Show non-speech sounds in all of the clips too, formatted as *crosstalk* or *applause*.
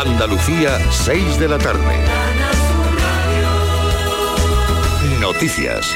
Andalucía, 6 de la tarde. Noticias.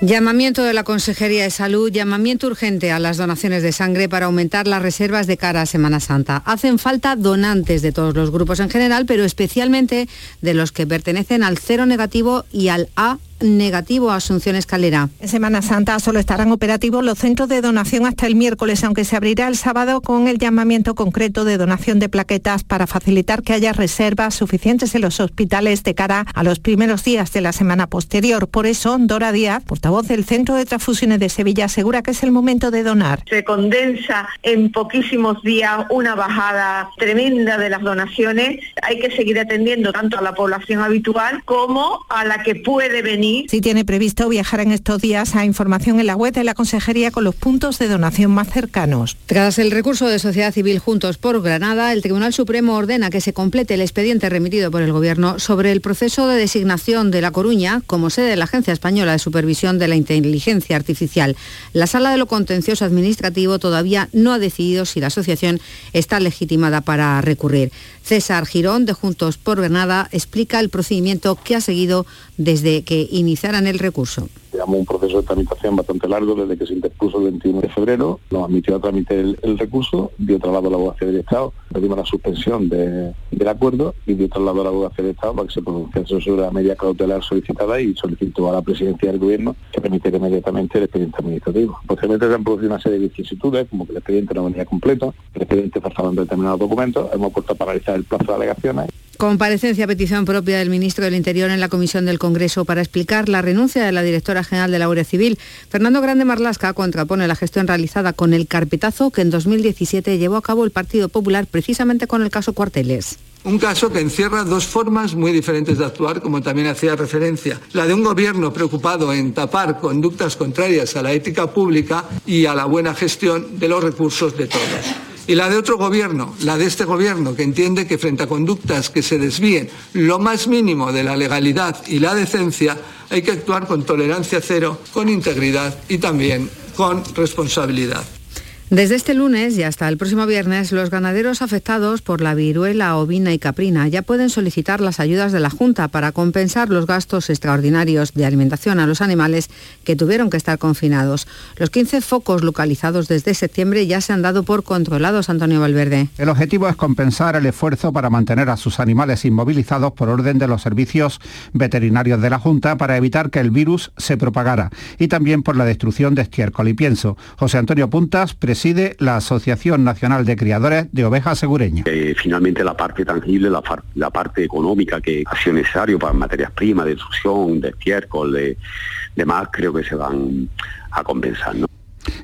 Llamamiento de la Consejería de Salud, llamamiento urgente a las donaciones de sangre para aumentar las reservas de cara a Semana Santa. Hacen falta donantes de todos los grupos en general, pero especialmente de los que pertenecen al cero negativo y al A negativo a Asunción Escalera. En Semana Santa solo estarán operativos los centros de donación hasta el miércoles, aunque se abrirá el sábado con el llamamiento concreto de donación de plaquetas para facilitar que haya reservas suficientes en los hospitales de cara a los primeros días de la semana posterior. Por eso, Dora Díaz, portavoz del Centro de Transfusiones de Sevilla, asegura que es el momento de donar. Se condensa en poquísimos días una bajada tremenda de las donaciones. Hay que seguir atendiendo tanto a la población habitual como a la que puede venir si tiene previsto viajar en estos días, a información en la web de la Consejería con los puntos de donación más cercanos. Tras el recurso de Sociedad Civil Juntos por Granada, el Tribunal Supremo ordena que se complete el expediente remitido por el Gobierno sobre el proceso de designación de La Coruña como sede de la Agencia Española de Supervisión de la Inteligencia Artificial. La Sala de lo Contencioso Administrativo todavía no ha decidido si la asociación está legitimada para recurrir. César Girón, de Juntos por Granada, explica el procedimiento que ha seguido desde que iniciaran el recurso. Llevamos un proceso de tramitación bastante largo desde que se interpuso el 21 de febrero, nos admitió a trámite el, recurso, dio traslado a la abogacía del Estado, pedimos la suspensión del acuerdo y dio traslado a la abogacía del Estado para que se pronunciase sobre la medida cautelar solicitada y solicitó a la presidencia del gobierno que permitiera inmediatamente el expediente administrativo. Posteriormente se han producido una serie de vicisitudes, como que el expediente no venía completo, el expediente faltaba en determinados documentos, hemos puesto a paralizar el plazo de alegaciones Comparecencia a petición propia del ministro del Interior en la Comisión del Congreso para explicar la renuncia de la directora general de la Guardia Civil. Fernando Grande Marlasca contrapone la gestión realizada con el carpetazo que en 2017 llevó a cabo el Partido Popular precisamente con el caso Cuarteles. Un caso que encierra dos formas muy diferentes de actuar, como también hacía referencia. La de un gobierno preocupado en tapar conductas contrarias a la ética pública y a la buena gestión de los recursos de todos y la de otro gobierno, la de este gobierno, que entiende que frente a conductas que se desvíen lo más mínimo de la legalidad y la decencia, hay que actuar con tolerancia cero, con integridad y también con responsabilidad. Desde este lunes y hasta el próximo viernes, los ganaderos afectados por la viruela ovina y caprina ya pueden solicitar las ayudas de la Junta para compensar los gastos extraordinarios de alimentación a los animales que tuvieron que estar confinados. Los 15 focos localizados desde septiembre ya se han dado por controlados, Antonio Valverde. El objetivo es compensar el esfuerzo para mantener a sus animales inmovilizados por orden de los servicios veterinarios de la Junta para evitar que el virus se propagara y también por la destrucción de estiércol y pienso. José Antonio Puntas, presidente preside la Asociación Nacional de Criadores de Ovejas Segureñas. Eh, finalmente la parte tangible, la, parte económica que ha sido necesario para materias primas, de succión, de estiércol, de demás, creo que se van a compensar.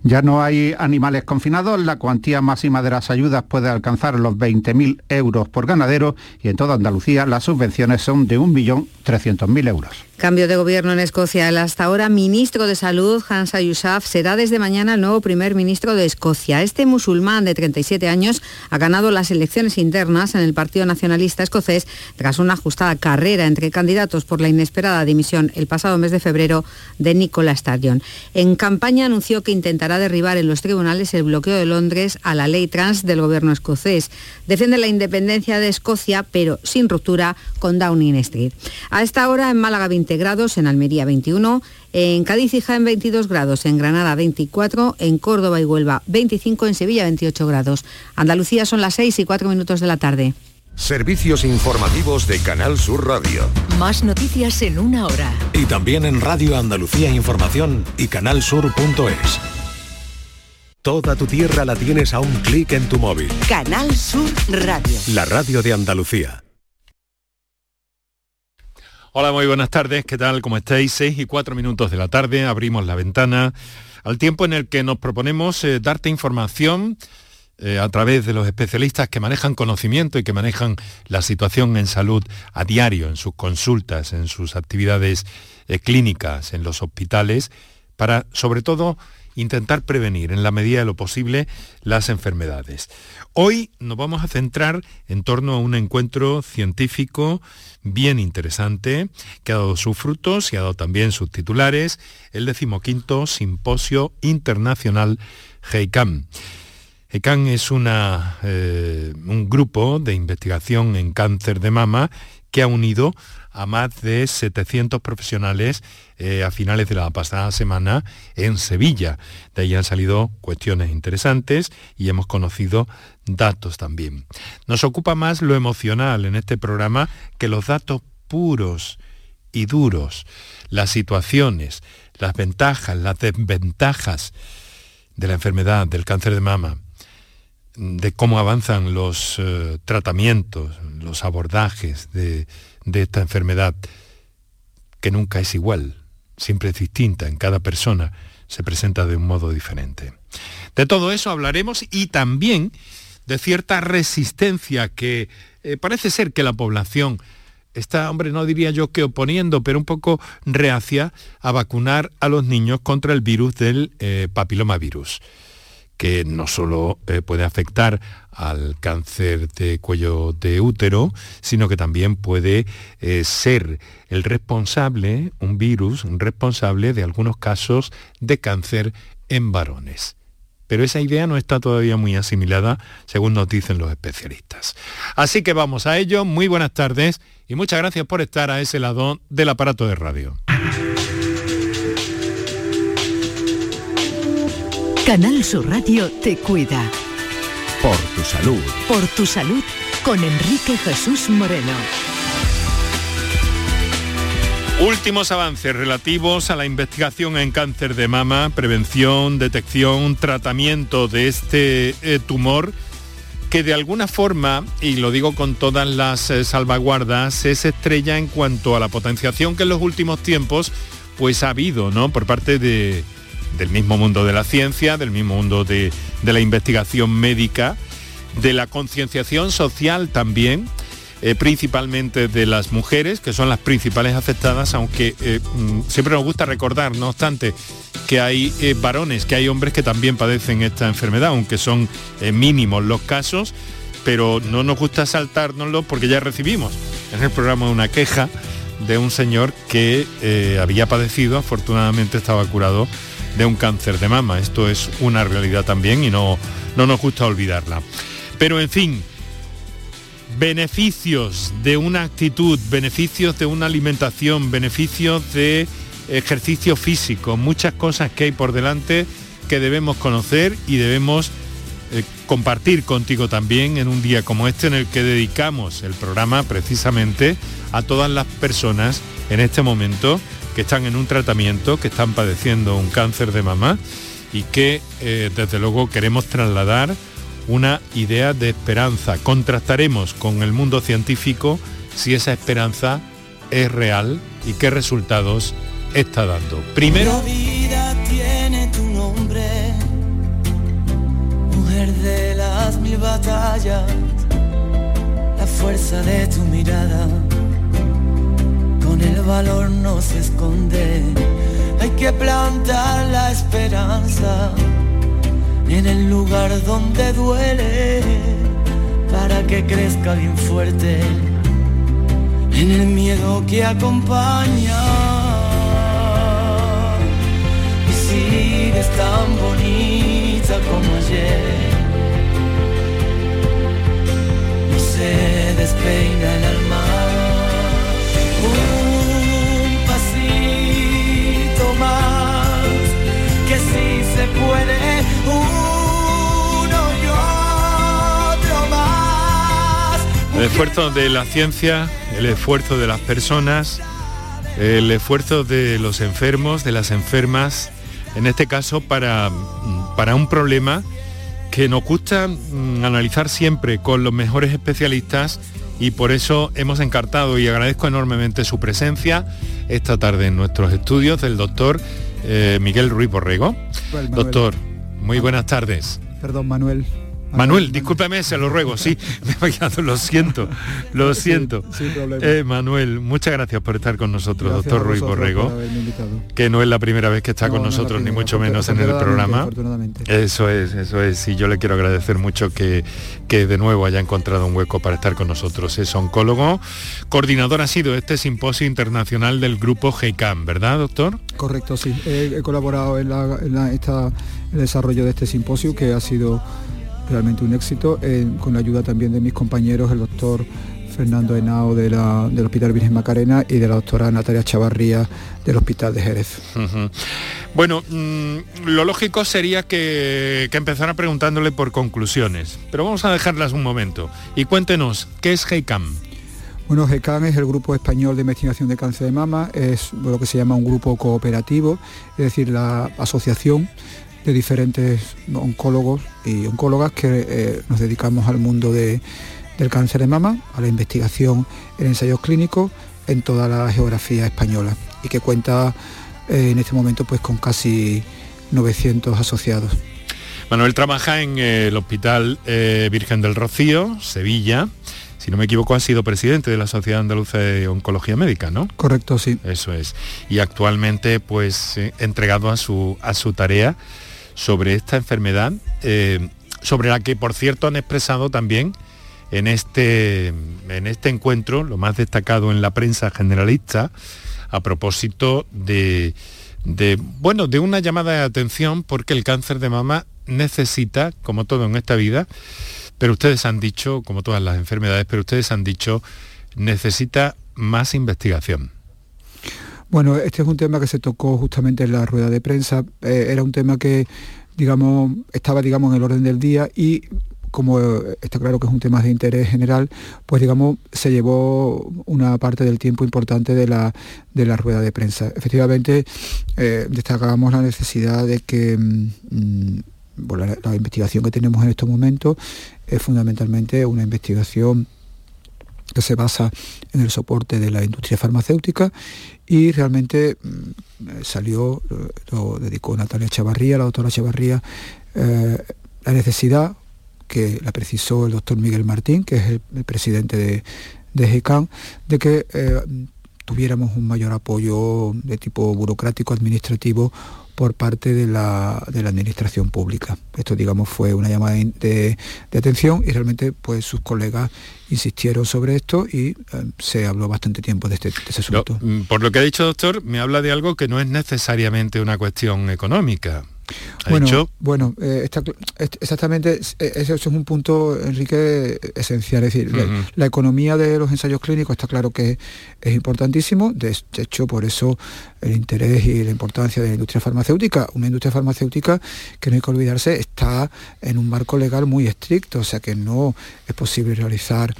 Ya no hay animales confinados, la cuantía máxima de las ayudas puede alcanzar los 20.000 euros por ganadero y en toda Andalucía las subvenciones son de 1.300.000 euros. Cambio de gobierno en Escocia. El hasta ahora ministro de Salud, Hans Yousaf, será desde mañana el nuevo primer ministro de Escocia. Este musulmán de 37 años ha ganado las elecciones internas en el Partido Nacionalista Escocés tras una ajustada carrera entre candidatos por la inesperada dimisión el pasado mes de febrero de Nicola Sturgeon. En campaña anunció que intentará derribar en los tribunales el bloqueo de Londres a la ley trans del gobierno escocés. Defiende la independencia de Escocia, pero sin ruptura con Downing Street. A esta hora en Málaga 20 grados, en Almería 21, en Cádiz y Jaén 22 grados, en Granada 24, en Córdoba y Huelva 25, en Sevilla 28 grados. Andalucía son las 6 y 4 minutos de la tarde. Servicios informativos de Canal Sur Radio. Más noticias en una hora. Y también en Radio Andalucía Información y canalsur.es. Toda tu tierra la tienes a un clic en tu móvil. Canal Sur Radio. La radio de Andalucía. Hola, muy buenas tardes. ¿Qué tal? ¿Cómo estáis? Seis y cuatro minutos de la tarde. Abrimos la ventana al tiempo en el que nos proponemos eh, darte información eh, a través de los especialistas que manejan conocimiento y que manejan la situación en salud a diario, en sus consultas, en sus actividades eh, clínicas, en los hospitales, para sobre todo intentar prevenir en la medida de lo posible las enfermedades. Hoy nos vamos a centrar en torno a un encuentro científico bien interesante que ha dado sus frutos y ha dado también sus titulares, el decimoquinto Simposio Internacional GEICAM. ECAN es eh, un grupo de investigación en cáncer de mama que ha unido a más de 700 profesionales eh, a finales de la pasada semana en Sevilla. De ahí han salido cuestiones interesantes y hemos conocido datos también. Nos ocupa más lo emocional en este programa que los datos puros y duros, las situaciones, las ventajas, las desventajas de la enfermedad del cáncer de mama, de cómo avanzan los eh, tratamientos, los abordajes de, de esta enfermedad, que nunca es igual, siempre es distinta, en cada persona se presenta de un modo diferente. De todo eso hablaremos y también de cierta resistencia que eh, parece ser que la población está, hombre, no diría yo que oponiendo, pero un poco reacia a vacunar a los niños contra el virus del eh, papilomavirus que no solo eh, puede afectar al cáncer de cuello de útero, sino que también puede eh, ser el responsable, un virus responsable de algunos casos de cáncer en varones. Pero esa idea no está todavía muy asimilada, según nos dicen los especialistas. Así que vamos a ello. Muy buenas tardes y muchas gracias por estar a ese lado del aparato de radio. Canal Sur Radio te cuida. Por tu salud. Por tu salud con Enrique Jesús Moreno. Últimos avances relativos a la investigación en cáncer de mama, prevención, detección, tratamiento de este eh, tumor que de alguna forma, y lo digo con todas las eh, salvaguardas, es estrella en cuanto a la potenciación que en los últimos tiempos pues ha habido, ¿no? Por parte de, del mismo mundo de la ciencia, del mismo mundo de, la investigación médica, de la concienciación social también, eh, principalmente de las mujeres, que son las principales afectadas, aunque eh, mm, siempre nos gusta recordar, no obstante, que hay eh, varones, que hay hombres que también padecen esta enfermedad, aunque son mínimos los casos, pero no nos gusta saltárnoslo porque ya recibimos. En el programa una queja de un señor que había padecido, afortunadamente estaba curado de un cáncer de mama. Esto es una realidad también y no, no nos gusta olvidarla. Pero en fin, beneficios de una actitud, beneficios de una alimentación, beneficios de ejercicio físico, muchas cosas que hay por delante que debemos conocer y debemos eh, compartir contigo también en un día como este en el que dedicamos el programa precisamente a todas las personas en este momento que están en un tratamiento, que están padeciendo un cáncer de mama y que eh, desde luego queremos trasladar una idea de esperanza. Contrastaremos con el mundo científico si esa esperanza es real y qué resultados está dando. Primero... Mujer de las mil batallas, la fuerza de tu mirada el valor no se esconde. Hay que plantar la esperanza en el lugar donde duele para que crezca bien fuerte en el miedo que acompaña. Y sigues tan bonita como ayer. No se despeina el alma se puede uno y otro más. El esfuerzo de la ciencia, el esfuerzo de las personas, el esfuerzo de los enfermos, de las enfermas, en este caso para, para un problema que nos gusta mm, analizar siempre con los mejores especialistas y por eso hemos encartado y agradezco enormemente su presencia esta tarde en nuestros estudios del doctor eh, Miguel Ruiz Borrego. Doctor, muy buenas tardes. Perdón, Manuel. Manuel, discúlpame, se lo ruego, sí, *laughs* me he fallado, lo siento, lo siento. Eh, Manuel, muchas gracias por estar con nosotros, doctor Ruiz Borrego, que no es la primera vez que está con nosotros, ni mucho menos en el programa. Eso es, eso es, y yo le quiero agradecer mucho que, que de nuevo haya encontrado un hueco para estar con nosotros. Es oncólogo, coordinador ha sido este simposio internacional del grupo GECAM, ¿verdad, doctor? Correcto, sí. He, colaborado en, el desarrollo de este simposio que ha sido realmente un éxito, con la ayuda también de mis compañeros, el doctor Fernando Henao del Hospital Virgen Macarena y de la doctora Natalia Chavarría del Hospital de Jerez. Bueno, mm, lo lógico sería que, que empezara preguntándole por conclusiones, pero vamos a dejarlas un momento. Y cuéntenos, ¿qué es GEICAM? Bueno, GECAM es el Grupo Español de Investigación de Cáncer de Mama, es lo que se llama un grupo cooperativo, es decir, la asociación de diferentes oncólogos y oncólogas que eh, nos dedicamos al mundo del cáncer de mama, a la investigación en ensayos clínicos en toda la geografía española y que cuenta eh, en este momento pues con casi 900 asociados. Manuel trabaja en el Hospital eh, Virgen del Rocío, Sevilla. Si no me equivoco, ha sido presidente de la Sociedad Andaluza de Oncología Médica, ¿no? Correcto, sí. Eso es. Y actualmente, pues, entregado a su, a su tarea sobre esta enfermedad, eh, sobre la que por cierto han expresado también en este, en este encuentro, lo más destacado en la prensa generalista, a propósito de, de, bueno, de una llamada de atención porque el cáncer de mama necesita, como todo en esta vida, pero ustedes han dicho, como todas las enfermedades, pero ustedes han dicho, necesita más investigación. Bueno, este es un tema que se tocó justamente en la rueda de prensa. Eh, era un tema que, digamos, estaba, digamos, en el orden del día y como está claro que es un tema de interés general, pues digamos, se llevó una parte del tiempo importante de la, de la rueda de prensa. Efectivamente, eh, destacábamos la necesidad de que mm, la, investigación que tenemos en estos momentos es fundamentalmente una investigación que se basa en el soporte de la industria farmacéutica y realmente mm, salió, lo dedicó Natalia Chavarría, la doctora Chavarría, eh, la necesidad que la precisó el doctor Miguel Martín, que es el, presidente de, de GECAN, de que eh, tuviéramos un mayor apoyo de tipo burocrático, administrativo, por parte de la, administración pública. Esto, digamos, fue una llamada de, atención y realmente pues sus colegas insistieron sobre esto y eh, se habló bastante tiempo de este, ese asunto. Mm, por lo que ha dicho, doctor, me habla de algo que no es necesariamente una cuestión económica. Bueno, bueno eh, exactamente, eh, ese es un punto, Enrique, esencial. Es decir, la, economía de los ensayos clínicos está claro que es importantísimo. De, hecho, por eso el interés y la importancia de la industria farmacéutica. Una industria farmacéutica que no hay que olvidarse está en un marco legal muy estricto, o sea que no es posible realizar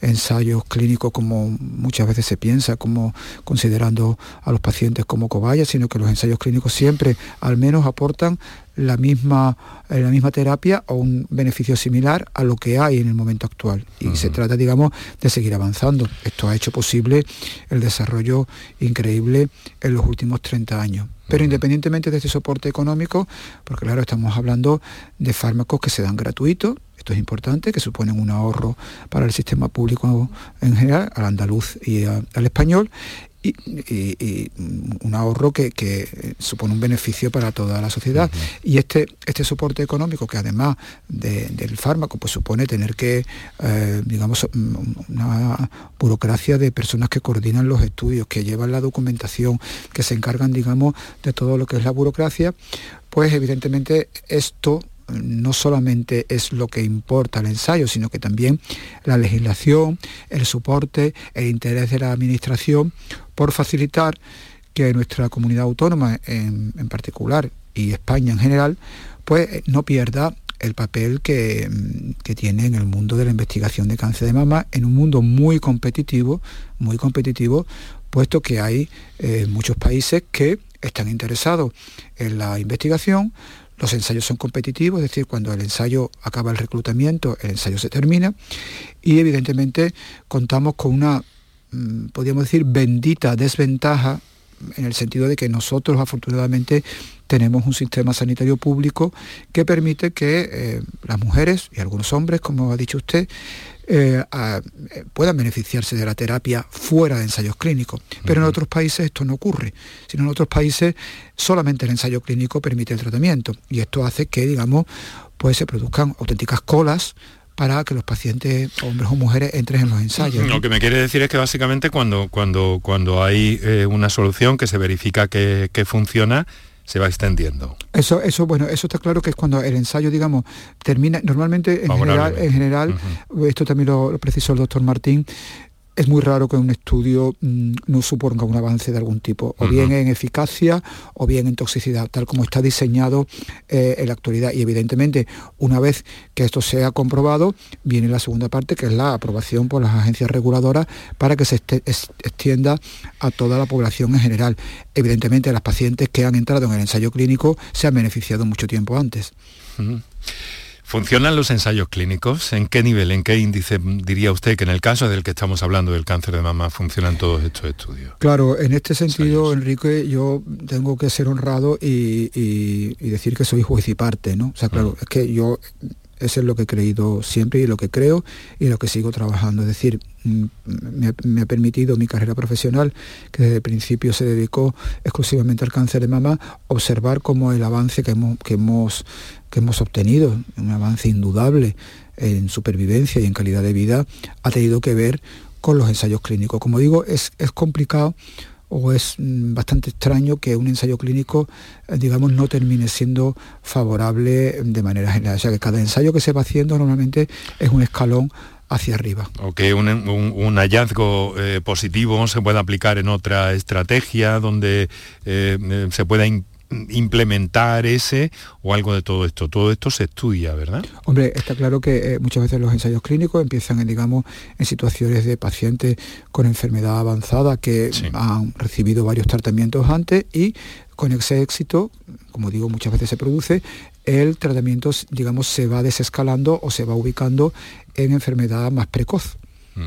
ensayos clínicos como muchas veces se piensa, como considerando a los pacientes como cobayas, sino que los ensayos clínicos siempre al menos aportan la misma, eh, la misma terapia o un beneficio similar a lo que hay en el momento actual. Y se trata, digamos, de seguir avanzando. Esto ha hecho posible el desarrollo increíble en los últimos 30 años. Pero independientemente de este soporte económico, porque claro, estamos hablando de fármacos que se dan gratuitos, esto es importante, que suponen un ahorro para el sistema público en general, al andaluz y al español, y, un ahorro que, supone un beneficio para toda la sociedad. Y este, este soporte económico, que además del fármaco, pues supone tener que, eh, digamos, una burocracia de personas que coordinan los estudios, que llevan la documentación, que se encargan, digamos, de todo lo que es la burocracia, pues evidentemente esto no solamente es lo que importa el ensayo, sino que también la legislación, el soporte, el interés de la administración por facilitar que nuestra comunidad autónoma en, particular y España en general, pues eh, no pierda el papel que, tiene en el mundo de la investigación de cáncer de mama, en un mundo muy competitivo, muy competitivo, puesto que hay eh, muchos países que están interesados en la investigación, los ensayos son competitivos, es decir, cuando el ensayo acaba el reclutamiento, el ensayo se termina y evidentemente contamos con una, mm, podríamos decir, bendita desventaja en el sentido de que nosotros afortunadamente tenemos un sistema sanitario público que permite que eh, las mujeres y algunos hombres, como ha dicho usted, eh, eh, puedan beneficiarse de la terapia fuera de ensayos clínicos. Pero en otros países esto no ocurre, sino en otros países solamente el ensayo clínico permite el tratamiento y esto hace que, digamos, pues se produzcan auténticas colas para que los pacientes, hombres o mujeres, entren en los ensayos. Lo que me quiere decir es que básicamente cuando, cuando, cuando hay eh, una solución que se verifica que, funciona, se va extendiendo. Eso, eso, bueno, eso está claro que es cuando el ensayo, digamos, termina, normalmente en general, en general esto también lo, precisó el doctor Martín, es muy raro que un estudio mm, no suponga un avance de algún tipo, o bien en eficacia o bien en toxicidad, tal como está diseñado eh, en la actualidad. Y evidentemente, una vez que esto sea comprobado, viene la segunda parte, que es la aprobación por las agencias reguladoras para que se extienda a toda la población en general. Evidentemente, las pacientes que han entrado en el ensayo clínico se han beneficiado mucho tiempo antes. ¿Funcionan los ensayos clínicos? ¿En qué nivel, en qué índice diría usted que en el caso del que estamos hablando del cáncer de mama funcionan todos estos estudios? Claro, en este sentido, Enrique, yo tengo que ser honrado y, decir que soy juez y parte, ¿no? O sea, claro, mm. es que yo eso es lo que he creído siempre y lo que creo y lo que sigo trabajando. Es decir, mm, me ha, permitido mi carrera profesional, que desde el principio se dedicó exclusivamente al cáncer de mama, observar cómo el avance que hemos, que hemos, que hemos obtenido, un avance indudable en supervivencia y en calidad de vida, ha tenido que ver con los ensayos clínicos. Como digo, es, es complicado o es mm, bastante extraño que un ensayo clínico, eh, digamos, no termine siendo favorable de manera general. O sea, que cada ensayo que se va haciendo normalmente es un escalón hacia arriba. O que un, hallazgo eh, positivo se pueda aplicar en otra estrategia donde eh, se pueda implementar ese o algo de todo esto. Todo esto se estudia, ¿verdad? Hombre, está claro que eh, muchas veces los ensayos clínicos empiezan, en, digamos, en situaciones de pacientes con enfermedad avanzada que han recibido varios tratamientos antes y con ese éxito, como digo, muchas veces se produce, el tratamiento, digamos, se va desescalando o se va ubicando en enfermedad más precoz. Mm.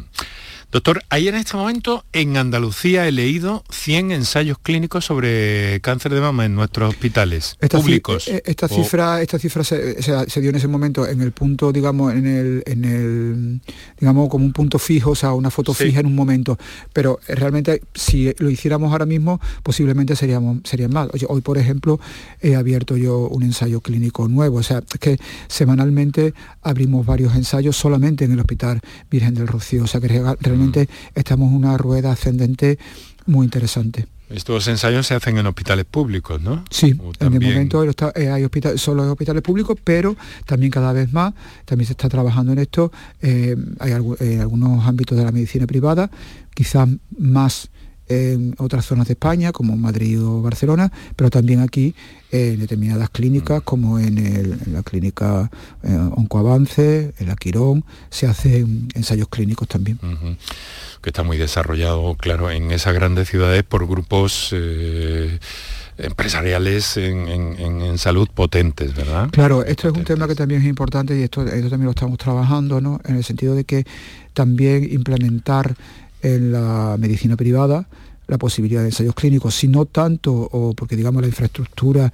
Doctor, ahí en este momento en Andalucía he leído 100 ensayos clínicos sobre cáncer de mama en nuestros hospitales públicos. Eh, esta, cifra, esta cifra se, dio en ese momento en el punto, digamos, en el, en el digamos, como un punto fijo, o sea, una foto fija en un momento. Pero eh, realmente, si lo hiciéramos ahora mismo, posiblemente seríamos, serían más. hoy, por ejemplo, he abierto yo un ensayo clínico nuevo. O sea, es que semanalmente abrimos varios ensayos solamente en el Hospital Virgen del Rocío. O sea, que realmente estamos en una rueda ascendente muy interesante. Estos ensayos se hacen en hospitales públicos, ¿no? Sí, en el momento eh, hay hospitales, solo en hospitales públicos, pero también cada vez más, también se está trabajando en esto, eh, hay en algunos ámbitos de la medicina privada, quizás más en otras zonas de España, como Madrid o Barcelona, pero también aquí en determinadas clínicas, como en, la clínica eh, Oncoavance, en la Quirón, se hacen ensayos clínicos también. Que está muy desarrollado, claro, en esas grandes ciudades por grupos... Eh, empresariales en, salud potentes, ¿verdad? Claro, esto es un tema que también es importante y esto, esto también lo estamos trabajando, ¿no? En el sentido de que también implementar en la medicina privada la posibilidad de ensayos clínicos, si no tanto, o porque digamos la infraestructura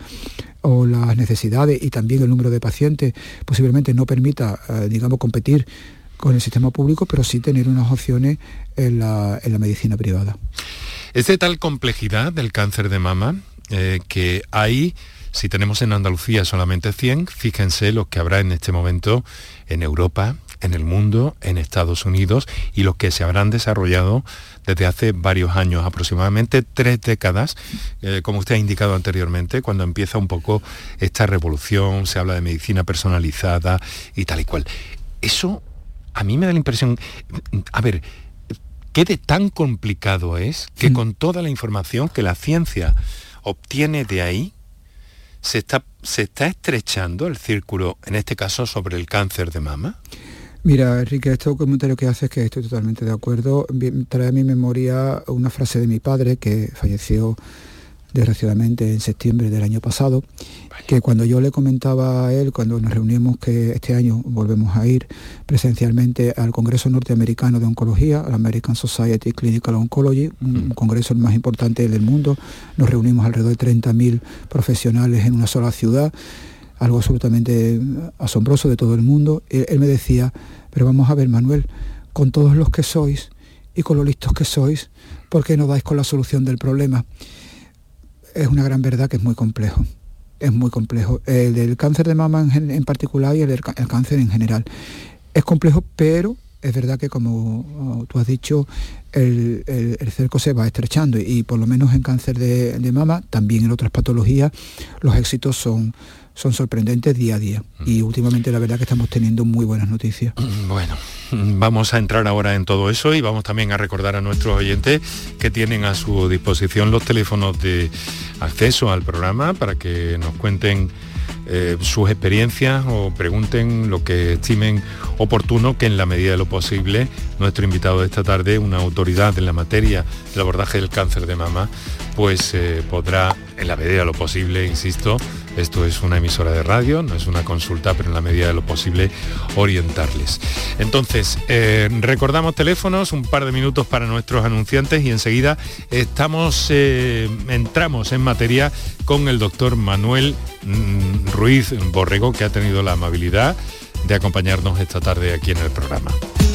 o las necesidades y también el número de pacientes posiblemente no permita, eh, digamos, competir con el sistema público, pero sí tener unas opciones en la, medicina privada. Es de tal complejidad del cáncer de mama eh, que hay, si tenemos en Andalucía solamente 100, fíjense lo que habrá en este momento en Europa, en el mundo, en Estados Unidos y los que se habrán desarrollado desde hace varios años, aproximadamente tres décadas, eh, como usted ha indicado anteriormente, cuando empieza un poco esta revolución, se habla de medicina personalizada y tal y cual. Eso a mí me da la impresión, a ver, ¿qué de tan complicado es que con toda la información que la ciencia obtiene de ahí, se está, se está estrechando el círculo, en este caso sobre el cáncer de mama? Mira, Enrique, este comentario que haces es que estoy totalmente de acuerdo. Trae a mi memoria una frase de mi padre que falleció desgraciadamente en septiembre del año pasado, que cuando yo le comentaba a él, cuando nos reunimos que este año volvemos a ir presencialmente al Congreso Norteamericano de Oncología, al American Society Clinical Oncology, un, congreso el más importante del mundo, nos reunimos alrededor de 30.000 profesionales en una sola ciudad, algo absolutamente asombroso de todo el mundo. Él, me decía, pero vamos a ver Manuel, con todos los que sois y con lo listos que sois, ¿por qué no dais con la solución del problema? Es una gran verdad que es muy complejo. Es muy complejo. El del cáncer de mama en, particular y el cáncer en general. Es complejo, pero es verdad que como tú has dicho, el, cerco se va estrechando y, por lo menos en cáncer de, mama, también en otras patologías, los éxitos son, son sorprendentes día a día. Y últimamente la verdad que estamos teniendo muy buenas noticias. Bueno, vamos a entrar ahora en todo eso y vamos también a recordar a nuestros oyentes que tienen a su disposición los teléfonos de acceso al programa para que nos cuenten eh, sus experiencias o pregunten lo que estimen oportuno, que en la medida de lo posible nuestro invitado de esta tarde, una autoridad en la materia del abordaje del cáncer de mama, pues eh, podrá, en la medida de lo posible, insisto, esto es una emisora de radio, no es una consulta, pero en la medida de lo posible orientarles. Entonces, eh, recordamos teléfonos, un par de minutos para nuestros anunciantes y enseguida estamos, eh, entramos en materia con el doctor Manuel mm, Ruiz Borrego, que ha tenido la amabilidad de acompañarnos esta tarde aquí en el programa.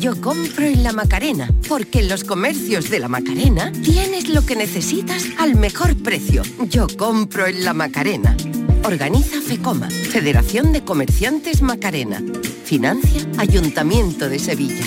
Yo compro en La Macarena, porque en los comercios de La Macarena tienes lo que necesitas al mejor precio. Yo compro en La Macarena. Organiza FECOMA, Federación de Comerciantes Macarena. Financia Ayuntamiento de Sevilla.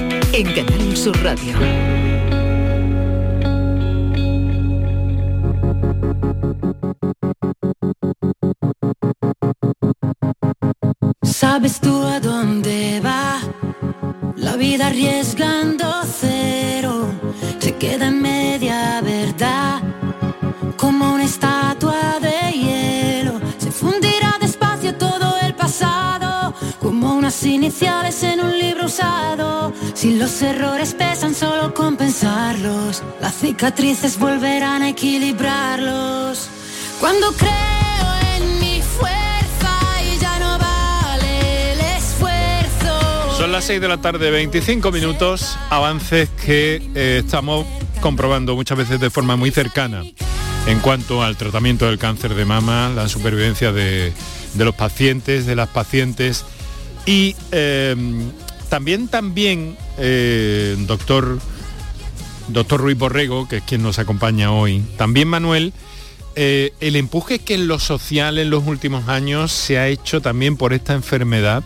en Canal Sur Radio. ¿Sabes tú a dónde va? La vida arriesgando cero se queda en media verdad, como una estatua iniciales en un libro usado. Si los errores pesan, solo compensarlos. Las cicatrices volverán a equilibrarlos. Cuando creo en mi fuerza y ya no vale el esfuerzo. Son las 6 de la tarde, 25 minutos, avances que eh, estamos comprobando muchas veces de forma muy cercana en cuanto al tratamiento del cáncer de mama, la supervivencia de los pacientes, de las pacientes y eh, también, también, eh, doctor, doctor Ruiz Borrego, que es quien nos acompaña hoy, también Manuel, eh, el empuje que en lo social en los últimos años se ha hecho también por esta enfermedad,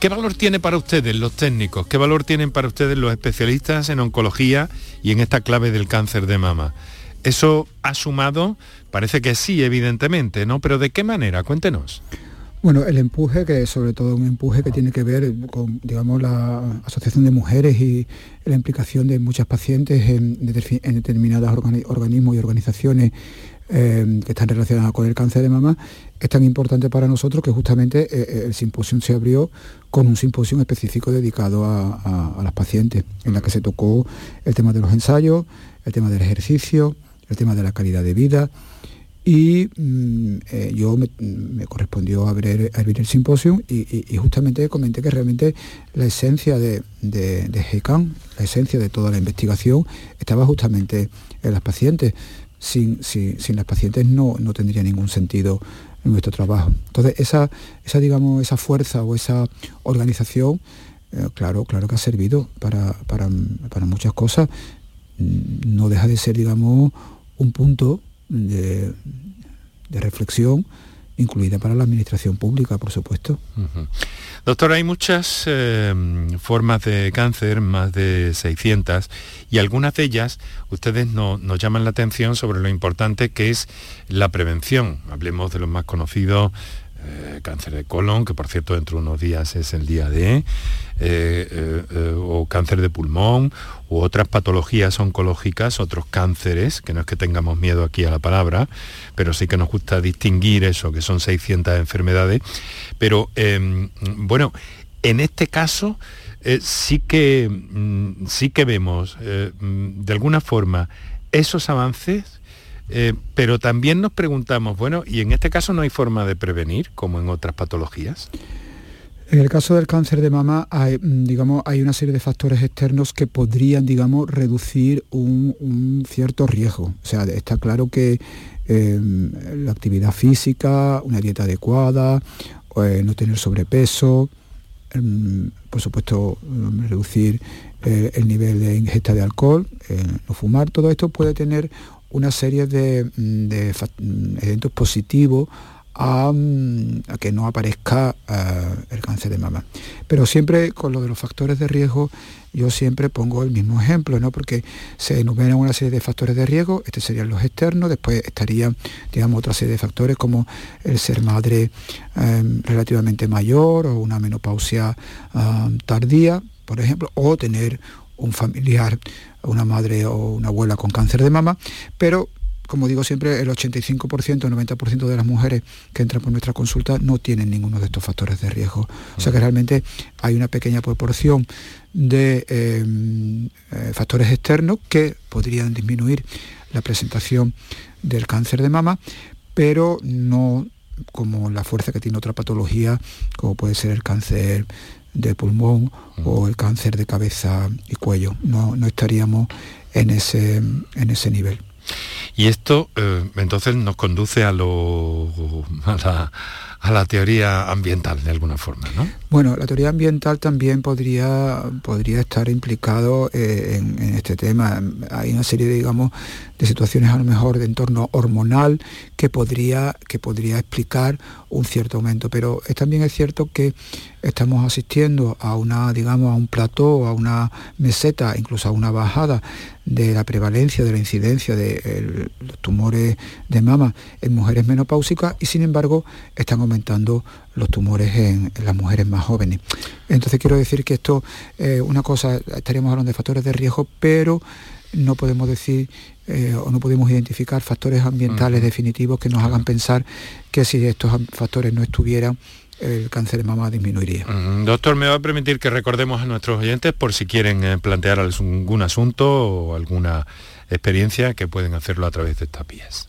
¿Qué valor tiene para ustedes los técnicos? ¿Qué valor tienen para ustedes los especialistas en oncología y en esta clave del cáncer de mama? ¿Eso ha sumado? Parece que sí, evidentemente, ¿no? Pero ¿de qué manera? Cuéntenos. Bueno, el empuje, que es sobre todo un empuje que tiene que ver con, digamos, la Asociación de Mujeres y la implicación de muchas pacientes en, determinados organismos y organizaciones eh, que están relacionadas con el cáncer de mama, es tan importante para nosotros que justamente eh, eh, el simposio se abrió con un simposio específico dedicado a, las pacientes, en la que se tocó el tema de los ensayos, el tema del ejercicio, el tema de la calidad de vida, y mm, eh, yo me, correspondió abrir, abrir el simposio y, justamente comenté que realmente la esencia de, de, GECAN, la esencia de toda la investigación, estaba justamente en las pacientes. Sin, las pacientes no, no tendría ningún sentido nuestro trabajo. Entonces, esa, esa, digamos, esa fuerza o esa organización, eh, claro, claro que ha servido para, para, para, muchas cosas. Mm, no deja de ser, digamos, un punto de, reflexión incluida para la administración pública, por supuesto. Doctor, hay muchas eh, formas de cáncer, más de 600, y algunas de ellas ustedes nos llaman la atención sobre lo importante que es la prevención. Hablemos de los más conocidos, eh, cáncer de colon, que por cierto dentro de unos días es el día de, eh, eh, o cáncer de pulmón, u otras patologías oncológicas, otros cánceres, que no es que tengamos miedo aquí a la palabra, pero sí que nos gusta distinguir eso, que son 600 enfermedades. Pero em, bueno, en este caso sí, que, mm, sí que vemos mm, de alguna forma esos avances eh, pero también nos preguntamos, bueno, ¿y en este caso no hay forma de prevenir como en otras patologías? En el caso del cáncer de mama hay, mm, digamos, hay una serie de factores externos que podrían digamos, reducir un, cierto riesgo. O sea, está claro que em, la actividad física, una dieta adecuada, eh, no tener sobrepeso, em, por supuesto em, reducir eh, el nivel de ingesta de alcohol, no fumar, todo esto puede tener una serie de, mm, mm, eventos positivos mm, a, que no aparezca eh, el cáncer de mama. Pero siempre con lo de los factores de riesgo, yo siempre pongo el mismo ejemplo, ¿no? porque se enumeran una serie de factores de riesgo, estos serían los externos, después estarían, digamos, otra serie de factores como el ser madre em, relativamente mayor o una menopausia tardía, por ejemplo, o tener un familiar, una madre o una abuela con cáncer de mama, pero como digo siempre, el 85%, el 90% de las mujeres que entran por nuestra consulta no tienen ninguno de estos factores de riesgo. O sea que realmente hay una pequeña proporción de em, eh, factores externos que podrían disminuir la presentación del cáncer de mama, pero no como la fuerza que tiene otra patología, como puede ser el cáncer de pulmón o el cáncer de cabeza y cuello. No, no estaríamos en ese, en ese nivel. Y esto eh, entonces nos conduce a, lo, a la a la teoría ambiental de alguna forma, ¿no? Bueno, la teoría ambiental también podría, podría estar implicado eh, en, este tema. Hay una serie, de, digamos, de situaciones a lo mejor de entorno hormonal que podría, que podría explicar un cierto aumento, pero también es cierto que estamos asistiendo a una, digamos, a un plató, a una meseta, incluso a una bajada de la prevalencia, de la incidencia de los tumores de mama en mujeres menopáusicas y sin embargo están aumentando los tumores en, las mujeres más jóvenes. Entonces quiero decir que esto, eh, una cosa, estaríamos hablando de factores de riesgo, pero no podemos decir eh, o no podemos identificar factores ambientales definitivos que nos hagan pensar que si estos factores no estuvieran, el cáncer de mama disminuiría. Doctor, me va a permitir que recordemos a nuestros oyentes por si quieren eh, plantear algún asunto o alguna experiencia que pueden hacerlo a través de estas vías.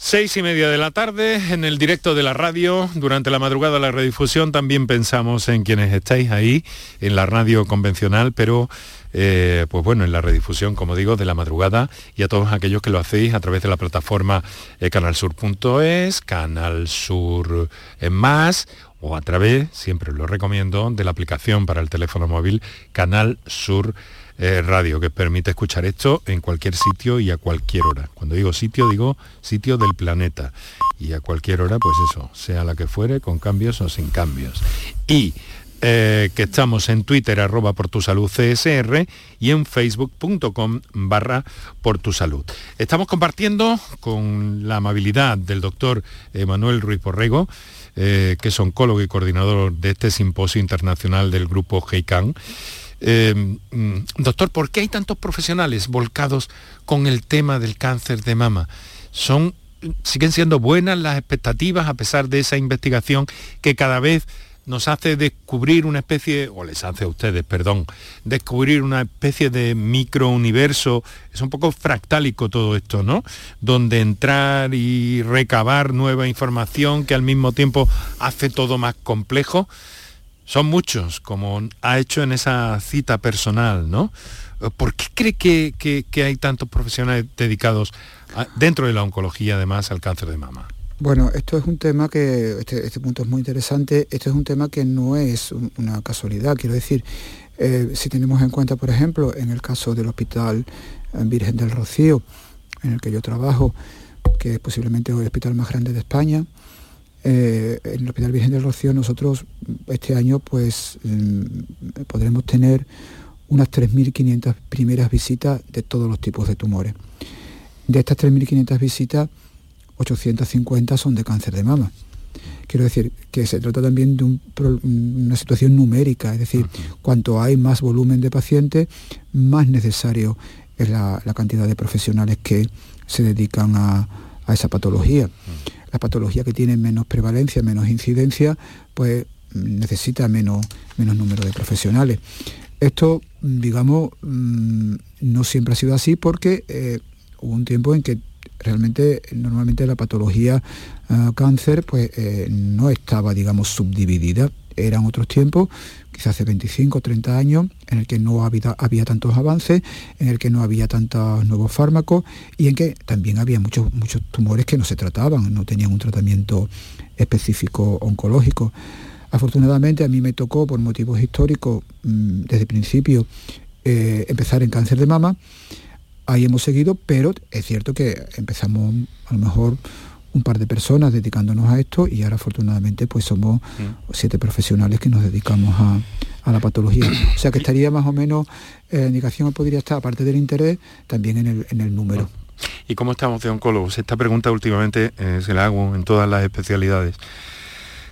Seis y media de la tarde, en el directo de la radio, durante la madrugada la redifusión, también pensamos en quienes estáis ahí, en la radio convencional, pero eh, pues bueno, en la redifusión, como digo, de la madrugada y a todos aquellos que lo hacéis a través de la plataforma eh, canalsur.es, Canal Sur en Más o a través, siempre lo recomiendo, de la aplicación para el teléfono móvil Canal Sur eh, radio que permite escuchar esto en cualquier sitio y a cualquier hora. Cuando digo sitio, digo sitio del planeta. Y a cualquier hora, pues eso, sea la que fuere, con cambios o sin cambios. Y eh, que estamos en Twitter arroba por tu salud CSR y en facebook.com barra por tu salud. Estamos compartiendo con la amabilidad del doctor Manuel Ruiz Porrego, eh, que es oncólogo y coordinador de este simposio internacional del grupo GEICAN, eh, mm, doctor, ¿por qué hay tantos profesionales volcados con el tema del cáncer de mama? Son, siguen siendo buenas las expectativas a pesar de esa investigación que cada vez nos hace descubrir una especie, o les hace a ustedes, perdón, descubrir una especie de microuniverso, es un poco fractálico todo esto, ¿no? Donde entrar y recabar nueva información que al mismo tiempo hace todo más complejo. Son muchos, como ha hecho en esa cita personal, ¿no? ¿Por qué cree que, hay tantos profesionales dedicados dentro de la oncología, además, al cáncer de mama? Bueno, esto es un tema que, este, este, punto es muy interesante, esto es un tema que no es una casualidad, quiero decir, eh, si tenemos en cuenta, por ejemplo, en el caso del Hospital Virgen del Rocío, en el que yo trabajo, que es posiblemente el hospital más grande de España, eh, en el Hospital Virgen del Rocío nosotros este año pues mm, podremos tener unas 3.500 primeras visitas de todos los tipos de tumores. De estas 3.500 visitas, 850 son de cáncer de mama. Quiero decir que se trata también de una situación numérica, es decir, cuanto hay más volumen de pacientes, más necesario es la, cantidad de profesionales que se dedican a, esa patología la patología que tiene menos prevalencia, menos incidencia, pues necesita menos, menos número de profesionales. Esto, digamos, mm, no siempre ha sido así porque eh, hubo un tiempo en que realmente normalmente la patología ah, cáncer pues eh, no estaba digamos subdividida eran otros tiempos quizás hace 25 o 30 años, en el que no había, había tantos avances, en el que no había tantos nuevos fármacos y en que también había muchos, muchos tumores que no se trataban, no tenían un tratamiento específico oncológico. Afortunadamente a mí me tocó, por motivos históricos, mm, desde el principio, eh, empezar en cáncer de mama. Ahí hemos seguido, pero es cierto que empezamos a lo mejor un par de personas dedicándonos a esto y ahora afortunadamente pues somos mm. siete profesionales que nos dedicamos a, la patología. O sea que estaría más o menos, eh, la indicación podría estar, aparte del interés, también en el, en el número. ¿Y cómo estamos de oncólogos? Esta pregunta últimamente eh, se la hago en todas las especialidades.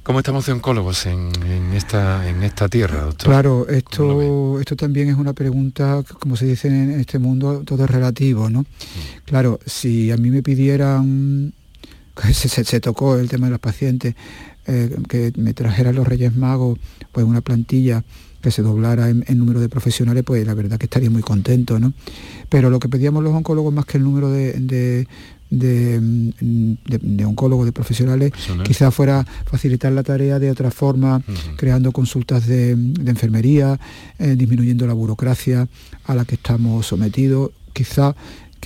¿Cómo estamos de oncólogos en, esta, en esta tierra, doctor? Claro, esto, esto también es una pregunta, como se dice en este mundo, todo es relativo, ¿no? Mm. Claro, si a mí me pidieran *laughs* se, tocó el tema de los pacientes, eh, que me trajeran los Reyes Magos pues una plantilla que se doblara en, número de profesionales, pues la verdad que estaría muy contento, ¿no? Pero lo que pedíamos los oncólogos más que el número de, de oncólogos, de profesionales, quizás fuera facilitar la tarea de otra forma, creando consultas de, enfermería, eh, disminuyendo la burocracia a la que estamos sometidos, quizá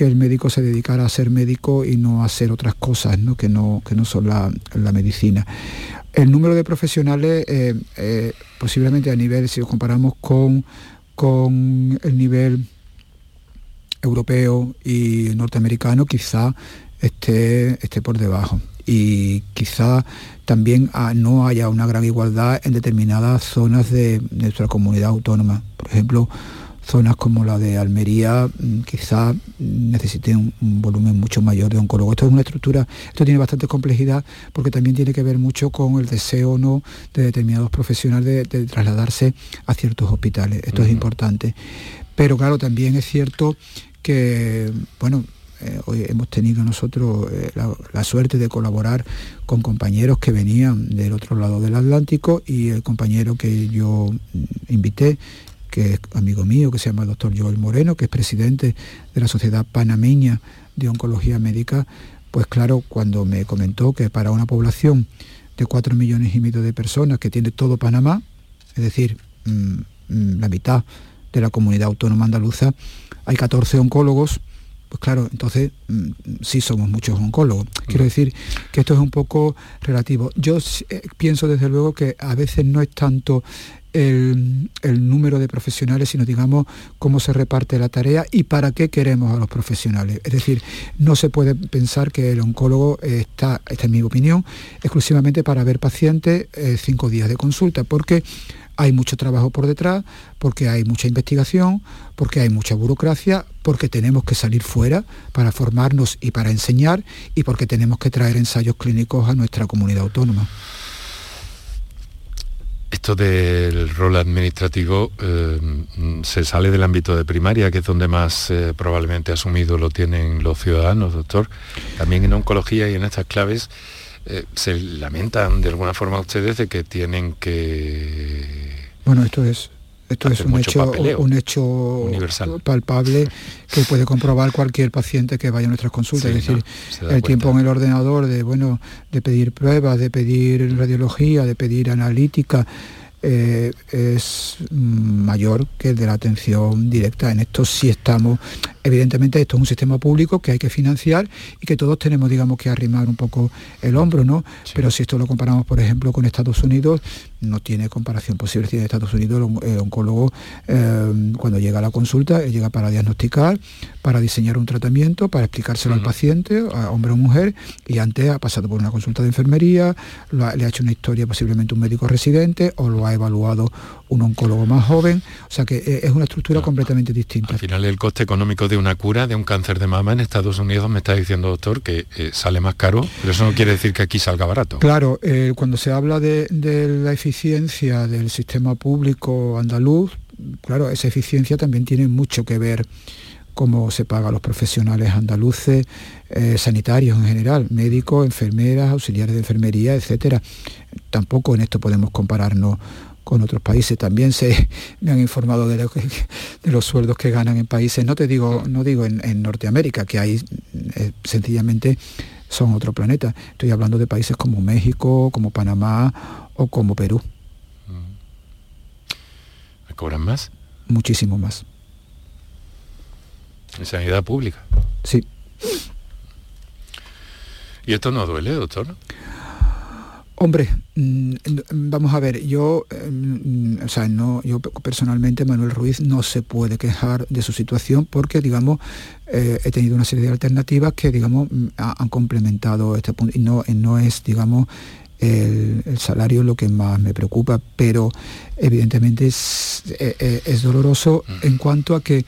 que el médico se dedicara a ser médico y no a hacer otras cosas ¿no? Que, no, que no son la, medicina. El número de profesionales, eh, eh, posiblemente a nivel, si lo comparamos con, con el nivel europeo y norteamericano, quizá esté, esté por debajo. Y quizá también ah, no haya una gran igualdad en determinadas zonas de nuestra comunidad autónoma. Por ejemplo, zonas como la de Almería mm, quizá necesiten un, volumen mucho mayor de oncólogos. Esto es una estructura, esto tiene bastante complejidad porque también tiene que ver mucho con el deseo o no de determinados profesionales de, trasladarse a ciertos hospitales. Esto es importante. Pero claro, también es cierto que, bueno, eh, hoy hemos tenido nosotros eh, la, suerte de colaborar con compañeros que venían del otro lado del Atlántico y el compañero que yo mm, invité que es amigo mío, que se llama el doctor Joel Moreno, que es presidente de la Sociedad Panameña de Oncología Médica, Pues claro, cuando me comentó que para una población de 4 millones y medio de personas que tiene todo Panamá, es decir, mm, mm, la mitad de la comunidad autónoma andaluza, hay 14 oncólogos, pues claro, entonces mm, sí somos muchos oncólogos. Quiero decir que esto es un poco relativo. Yo eh, pienso desde luego que a veces no es tanto el, número de profesionales, sino digamos cómo se reparte la tarea y para qué queremos a los profesionales. Es decir, no se puede pensar que el oncólogo está, esta es mi opinión, exclusivamente para ver pacientes eh, cinco días de consulta, porque hay mucho trabajo por detrás, porque hay mucha investigación, porque hay mucha burocracia, porque tenemos que salir fuera para formarnos y para enseñar y porque tenemos que traer ensayos clínicos a nuestra comunidad autónoma. Esto del rol administrativo eh, se sale del ámbito de primaria, que es donde más eh, probablemente asumido lo tienen los ciudadanos, doctor. También en oncología y en estas claves eh, se lamentan de alguna forma ustedes de que tienen que bueno, esto es esto es un hecho, un hecho Universal. palpable que puede comprobar cualquier paciente que vaya a nuestras consultas. es decir, el tiempo en el ordenador de bueno, de pedir pruebas, de pedir radiología, de pedir analítica, eh, es mayor que el de la atención directa. En esto sí estamos evidentemente esto es un sistema público que hay que financiar y que todos tenemos, digamos, que arrimar un poco el hombro, ¿no? Pero si esto lo comparamos, por ejemplo, con Estados Unidos, no tiene comparación posible. Si en Estados Unidos el oncólogo, eh, cuando llega a la consulta, llega para diagnosticar, para diseñar un tratamiento, para explicárselo al paciente, a hombre o mujer, y antes ha pasado por una consulta de enfermería, le ha hecho una historia posiblemente un médico residente o lo ha evaluado un oncólogo más joven. O sea que eh, es una estructura completamente distinta. Al final el coste económico de una cura de un cáncer de mama en Estados Unidos me está diciendo, doctor, que eh, sale más caro, pero eso no quiere decir que aquí salga barato. Claro, eh, cuando se habla de, la eficiencia del sistema público andaluz, claro, esa eficiencia también tiene mucho que ver cómo se paga a los profesionales andaluces, eh, sanitarios en general, médicos, enfermeras, auxiliares de enfermería, etcétera. Tampoco en esto podemos compararnos con otros países. También se *laughs* me han informado de, *laughs* de los sueldos que ganan en países, no te digo, no digo en, Norteamérica, que ahí eh, sencillamente son otro planeta. Estoy hablando de países como México, como Panamá o como Perú. ¿Me cobran más? Muchísimo más. ¿En sanidad pública? Sí. ¿Y esto no duele, doctor? Hombre, mm, vamos a ver, yo, mm, o sea, no, yo personalmente, Manuel Ruiz, no se puede quejar de su situación porque, digamos, eh, he tenido una serie de alternativas que, digamos, mm, han complementado este punto. Y no, no es, digamos, el, salario lo que más me preocupa, pero evidentemente es, eh, eh, es doloroso en cuanto a que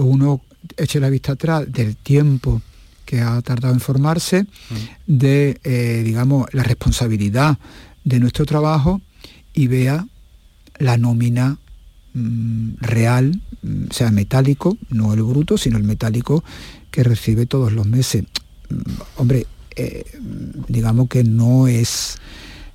uno eche la vista atrás del tiempo que ha tardado en formarse, de, eh, digamos, la responsabilidad de nuestro trabajo y vea la nómina mm, real, mm, sea metálico, no el bruto, sino el metálico que recibe todos los meses. Mm, hombre, eh, digamos que no es,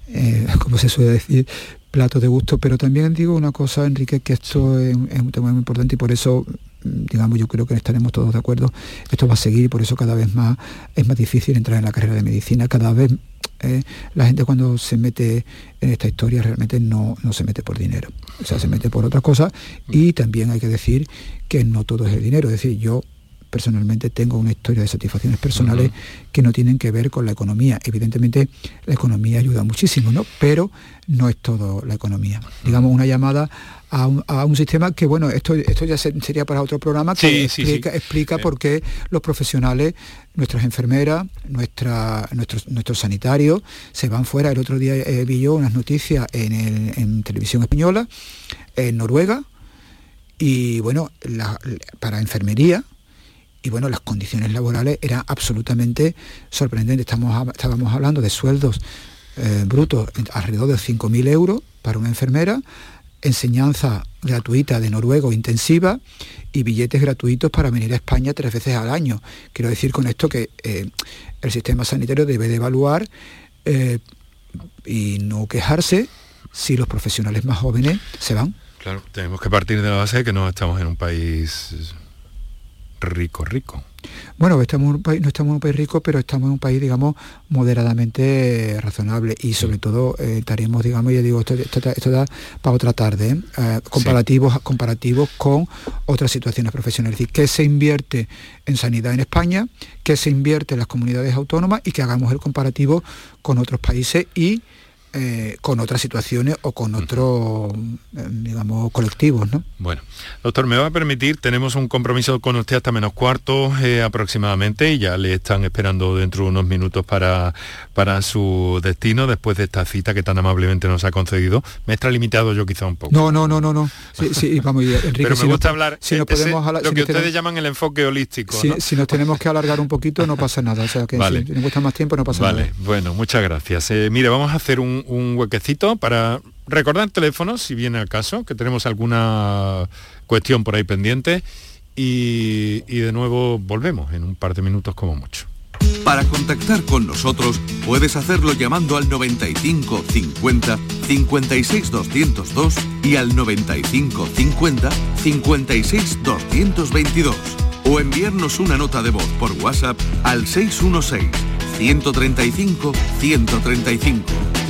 eh, *laughs* como se suele decir, plato de gusto, pero también digo una cosa, Enrique, que esto es un tema muy importante y por eso digamos, yo creo que estaremos todos de acuerdo, esto va a seguir y por eso cada vez más es más difícil entrar en la carrera de medicina. Cada vez eh, la gente cuando se mete en esta historia realmente no, no se mete por dinero, o sea, se mete por otras cosas y también hay que decir que no todo es el dinero, es decir, yo personalmente tengo una historia de satisfacciones personales que no tienen que ver con la economía. Evidentemente la economía ayuda muchísimo, ¿no? Pero no es todo la economía. Digamos, una llamada a un, sistema que, bueno, esto, esto ya sería para otro programa que explica, por qué los profesionales, nuestras enfermeras, nuestra, nuestros, nuestros sanitarios, se van fuera. El otro día eh, vi yo unas noticias en, en televisión española, en Noruega, y bueno, para enfermería, y bueno, las condiciones laborales eran absolutamente sorprendentes. Estamos, estábamos hablando de sueldos eh, brutos alrededor de 5.000 euros para una enfermera, enseñanza gratuita de noruego intensiva y billetes gratuitos para venir a España tres veces al año. Quiero decir con esto que eh, el sistema sanitario debe de evaluar eh, y no quejarse si los profesionales más jóvenes se van. Claro, tenemos que partir de la base de que no estamos en un país rico, rico. Bueno, estamos en un país, no estamos en un país rico, pero estamos en un país, digamos, moderadamente razonable y sobre todo eh, estaríamos, digamos, ya digo, esto, esto, da para otra tarde, ¿eh? Eh, comparativos, comparativos con otras situaciones profesionales. Es decir, qué se invierte en sanidad en España, qué se invierte en las comunidades autónomas y que hagamos el comparativo con otros países y eh, con otras situaciones o con otros, eh, digamos, colectivos. ¿no? Bueno, doctor, me va a permitir, tenemos un compromiso con usted hasta menos cuarto eh, aproximadamente y ya le están esperando dentro de unos minutos para, para su destino después de esta cita que tan amablemente nos ha concedido. Me he limitado yo quizá un poco. No, no, no, no, no. Sí, sí, *laughs* vamos, Enrique, Pero me gusta hablar, si no podemos lo que ustedes llaman el enfoque holístico. Si, si, nos tenemos que alargar un poquito no pasa nada, o sea que si nos gusta más tiempo no pasa nada. Vale, bueno, muchas gracias. mire, vamos a hacer un un, huequecito para recordar teléfonos, si viene al caso, que tenemos alguna cuestión por ahí pendiente. Y, y, de nuevo volvemos en un par de minutos como mucho. Para contactar con nosotros puedes hacerlo llamando al 95 50 56 202 y al 95 50 56 222 o enviarnos una nota de voz por WhatsApp al 616 135 135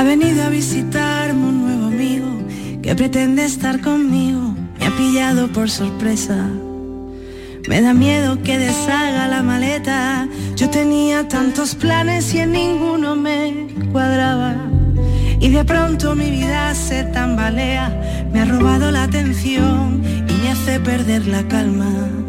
Ha venido a visitarme un nuevo amigo que pretende estar conmigo. Me ha pillado por sorpresa. Me da miedo que deshaga la maleta. Yo tenía tantos planes y en ninguno me cuadraba. Y de pronto mi vida se tambalea. Me ha robado la atención y me hace perder la calma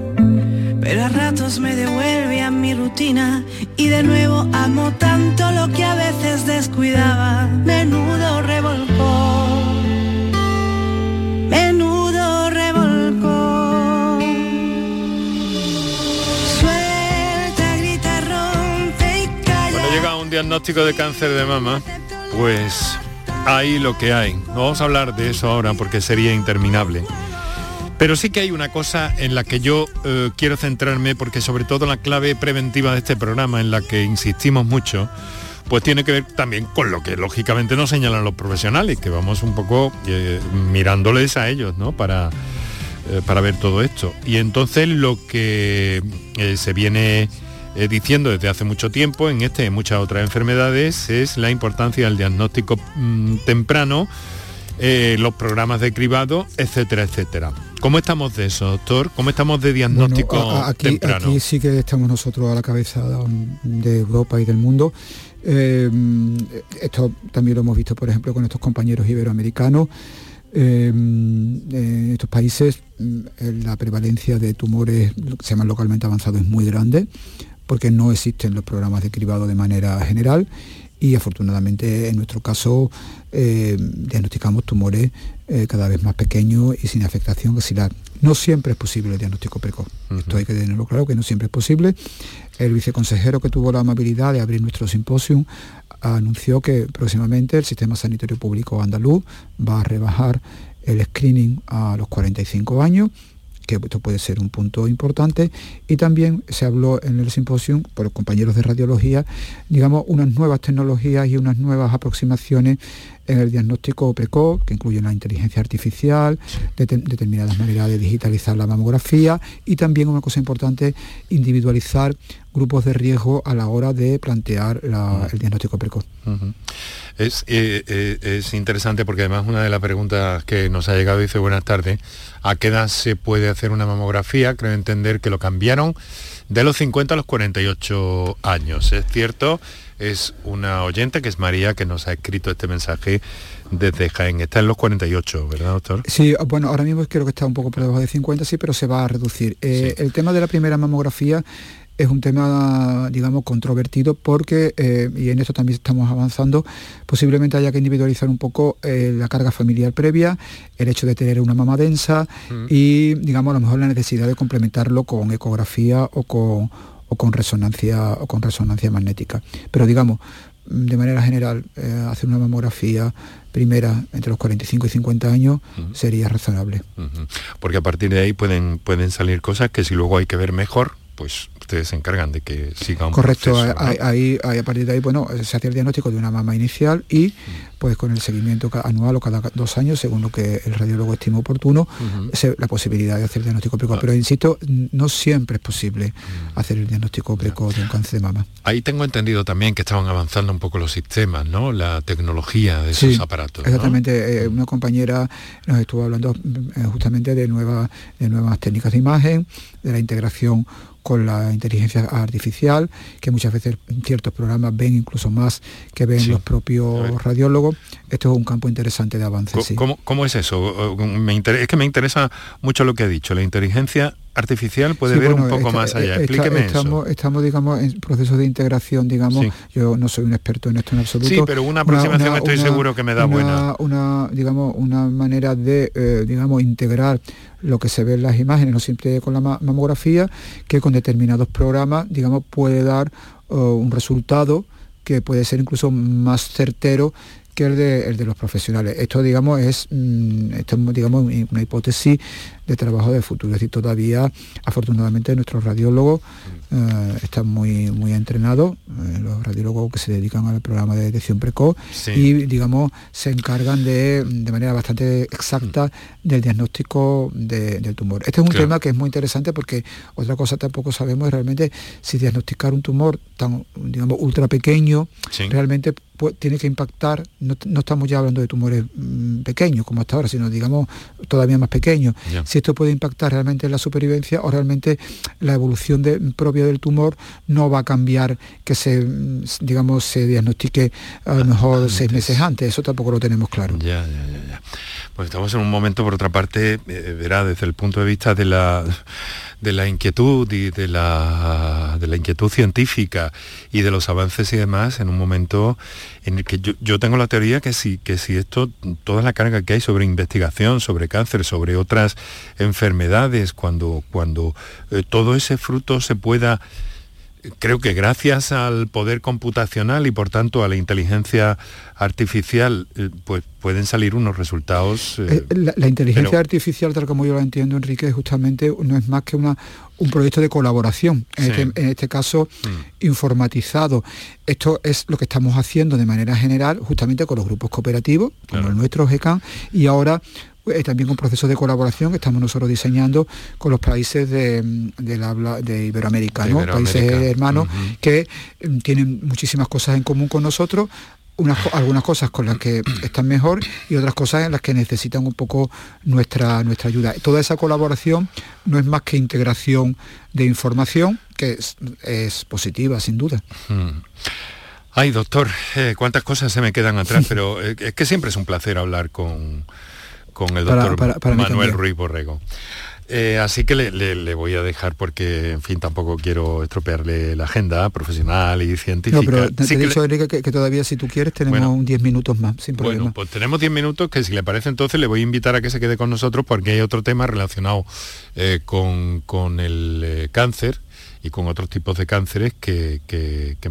pero a ratos me devuelve a mi rutina y de nuevo amo tanto lo que a veces descuidaba. Menudo revolcón, menudo revolcón. Suelta, grita, rompe y calla. Cuando llega un diagnóstico de cáncer de mama, pues hay lo que hay. No vamos a hablar de eso ahora porque sería interminable. Pero sí que hay una cosa en la que yo eh, quiero centrarme, porque sobre todo la clave preventiva de este programa, en la que insistimos mucho, pues tiene que ver también con lo que lógicamente nos señalan los profesionales, que vamos un poco eh, mirándoles a ellos, ¿no? Para, eh, para ver todo esto. Y entonces lo que se viene diciendo desde hace mucho tiempo en este y muchas otras enfermedades es la importancia del diagnóstico mm, temprano, los programas de cribado, etcétera, etcétera. ¿Cómo estamos de eso, doctor? ¿Cómo estamos de diagnóstico aquí, temprano? Aquí sí que estamos nosotros a la cabeza de Europa y del mundo. Eh, esto también lo hemos visto, por ejemplo, con estos compañeros iberoamericanos. Eh, en estos países mm, la prevalencia de tumores que se llaman localmente avanzados es muy grande porque no existen los programas de cribado de manera general y afortunadamente en nuestro caso eh, diagnosticamos tumores eh, cada vez más pequeños y sin afectación axilar. No siempre es posible el diagnóstico precoz. Esto hay que tenerlo claro, que no siempre es posible. El viceconsejero que tuvo la amabilidad de abrir nuestro simposium anunció que próximamente el sistema sanitario público andaluz va a rebajar el screening a los 45 años que esto puede ser un punto importante. Y también se habló en el simposio por los compañeros de radiología, digamos, unas nuevas tecnologías y unas nuevas aproximaciones en el diagnóstico precoz, que incluyen la inteligencia artificial, determinadas maneras de digitalizar la mamografía y también una cosa importante, individualizar grupos de riesgo a la hora de plantear el diagnóstico precoz. Es, eh, eh, es, interesante porque además una de las preguntas que nos ha llegado dice buenas tardes, ¿a qué edad se puede hacer una mamografía? Creo entender que lo cambiaron de los 50 a los 48 años. Es cierto, es una oyente que es María que nos ha escrito este mensaje desde Jaén. Está en los 48, ¿verdad, doctor? Sí, bueno, ahora mismo creo que está un poco por debajo de 50, sí, pero se va a reducir. Eh, el tema de la primera mamografía es un tema, digamos, controvertido porque, eh, y en esto también estamos avanzando, posiblemente haya que individualizar un poco eh, la carga familiar previa, el hecho de tener una mama densa mm. y, digamos, a lo mejor la necesidad de complementarlo con ecografía o con, o con resonancia o con resonancia magnética. Pero digamos, de manera general, eh, hacer una mamografía primera entre los 45 y 50 años sería razonable. Porque a partir de ahí pueden, pueden salir cosas que si luego hay que ver mejor, pues ustedes se encargan de que siga un Correcto, ahí, a partir de ahí, bueno, se hace el diagnóstico de una mama inicial y mm. pues con el seguimiento anual o cada dos años, según lo que el radiólogo estime oportuno, la posibilidad de hacer el diagnóstico precoz. Ah. Pero insisto, no siempre es posible mm. hacer el diagnóstico precoz de un cáncer de mama. Ahí tengo entendido también que estaban avanzando un poco los sistemas, ¿no? La tecnología de esos aparatos. Exactamente, eh, una compañera nos estuvo hablando eh, justamente de, nuevas de nuevas técnicas de imagen, de la integración con la inteligencia artificial, que muchas veces ciertos programas ven incluso más que ven los propios radiólogos. Esto es un campo interesante de avance. ¿Cómo, es eso? Me es que me interesa mucho lo que ha dicho. La inteligencia artificial puede ver un poco más allá. Explíqueme estamos, Estamos, digamos, en procesos de integración, digamos. Yo no soy un experto en esto en absoluto. Sí, pero una aproximación estoy seguro que me da buena. Una, digamos, una manera de, eh, digamos, integrar lo que se ve en las imágenes, no siempre con la mamografía, que con determinados programas, digamos, puede dar uh, un resultado que puede ser incluso más certero que el de, el de los profesionales. Esto, digamos, es, mm, esto, digamos, una hipótesis de trabajo de futuro. Es decir, todavía, afortunadamente, nuestros radiólogos eh, están muy, muy entrenados, eh, los radiólogos que se dedican al programa de detección precoz y, digamos, se encargan de, de manera bastante exacta mm. del diagnóstico del tumor. Este es un tema que es muy interesante porque otra cosa tampoco sabemos es realmente si diagnosticar un tumor tan, digamos, ultra pequeño realmente tiene que impactar, no, estamos ya hablando de tumores mm, pequeños como hasta ahora, sino digamos todavía más pequeños. Si esto puede impactar realmente en la supervivencia o realmente la evolución propia del tumor no va a cambiar que se, digamos, se diagnostique a lo mejor seis meses antes. Eso tampoco lo tenemos claro. Ya, ya, ya, ya. Pues estamos en un momento, por otra parte, eh, verá, desde el punto de vista de la de la inquietud y de la, de la inquietud científica y de los avances y demás en un momento en el que yo, tengo la teoría que si, que si esto, toda la carga que hay sobre investigación, sobre cáncer, sobre otras enfermedades, cuando, cuando eh, todo ese fruto se pueda creo que gracias al poder computacional y por tanto a la inteligencia artificial, eh, pues pueden salir unos resultados. Eh, eh, la, inteligencia artificial, tal como yo la entiendo, Enrique, justamente no es más que una, un proyecto de colaboración, en, este, este, caso mm. informatizado. Esto es lo que estamos haciendo de manera general, justamente con los grupos cooperativos, como el nuestro GECAN, y ahora eh, también un proceso de colaboración que estamos nosotros diseñando con los países de, de Iberoamérica, países hermanos que mm, tienen muchísimas cosas en común con nosotros, algunas cosas con las que están mejor y otras cosas en las que necesitan un poco nuestra, nuestra ayuda. Toda esa colaboración no es más que integración de información, que es, positiva, sin duda. Ay, doctor, eh, cuántas cosas se me quedan atrás, *laughs* pero eh, es que siempre es un placer hablar con, con el doctor Manuel Ruiz Borrego. Eh, así que le, voy a dejar porque, en fin, tampoco quiero estropearle la agenda profesional y científica. No, pero te, he dicho, que, que, todavía si tú quieres tenemos 10 minutos más, sin problema. Bueno, pues tenemos 10 minutos que si le parece entonces le voy a invitar a que se quede con nosotros porque hay otro tema relacionado eh, con, el eh, cáncer y con otros tipos de cánceres que,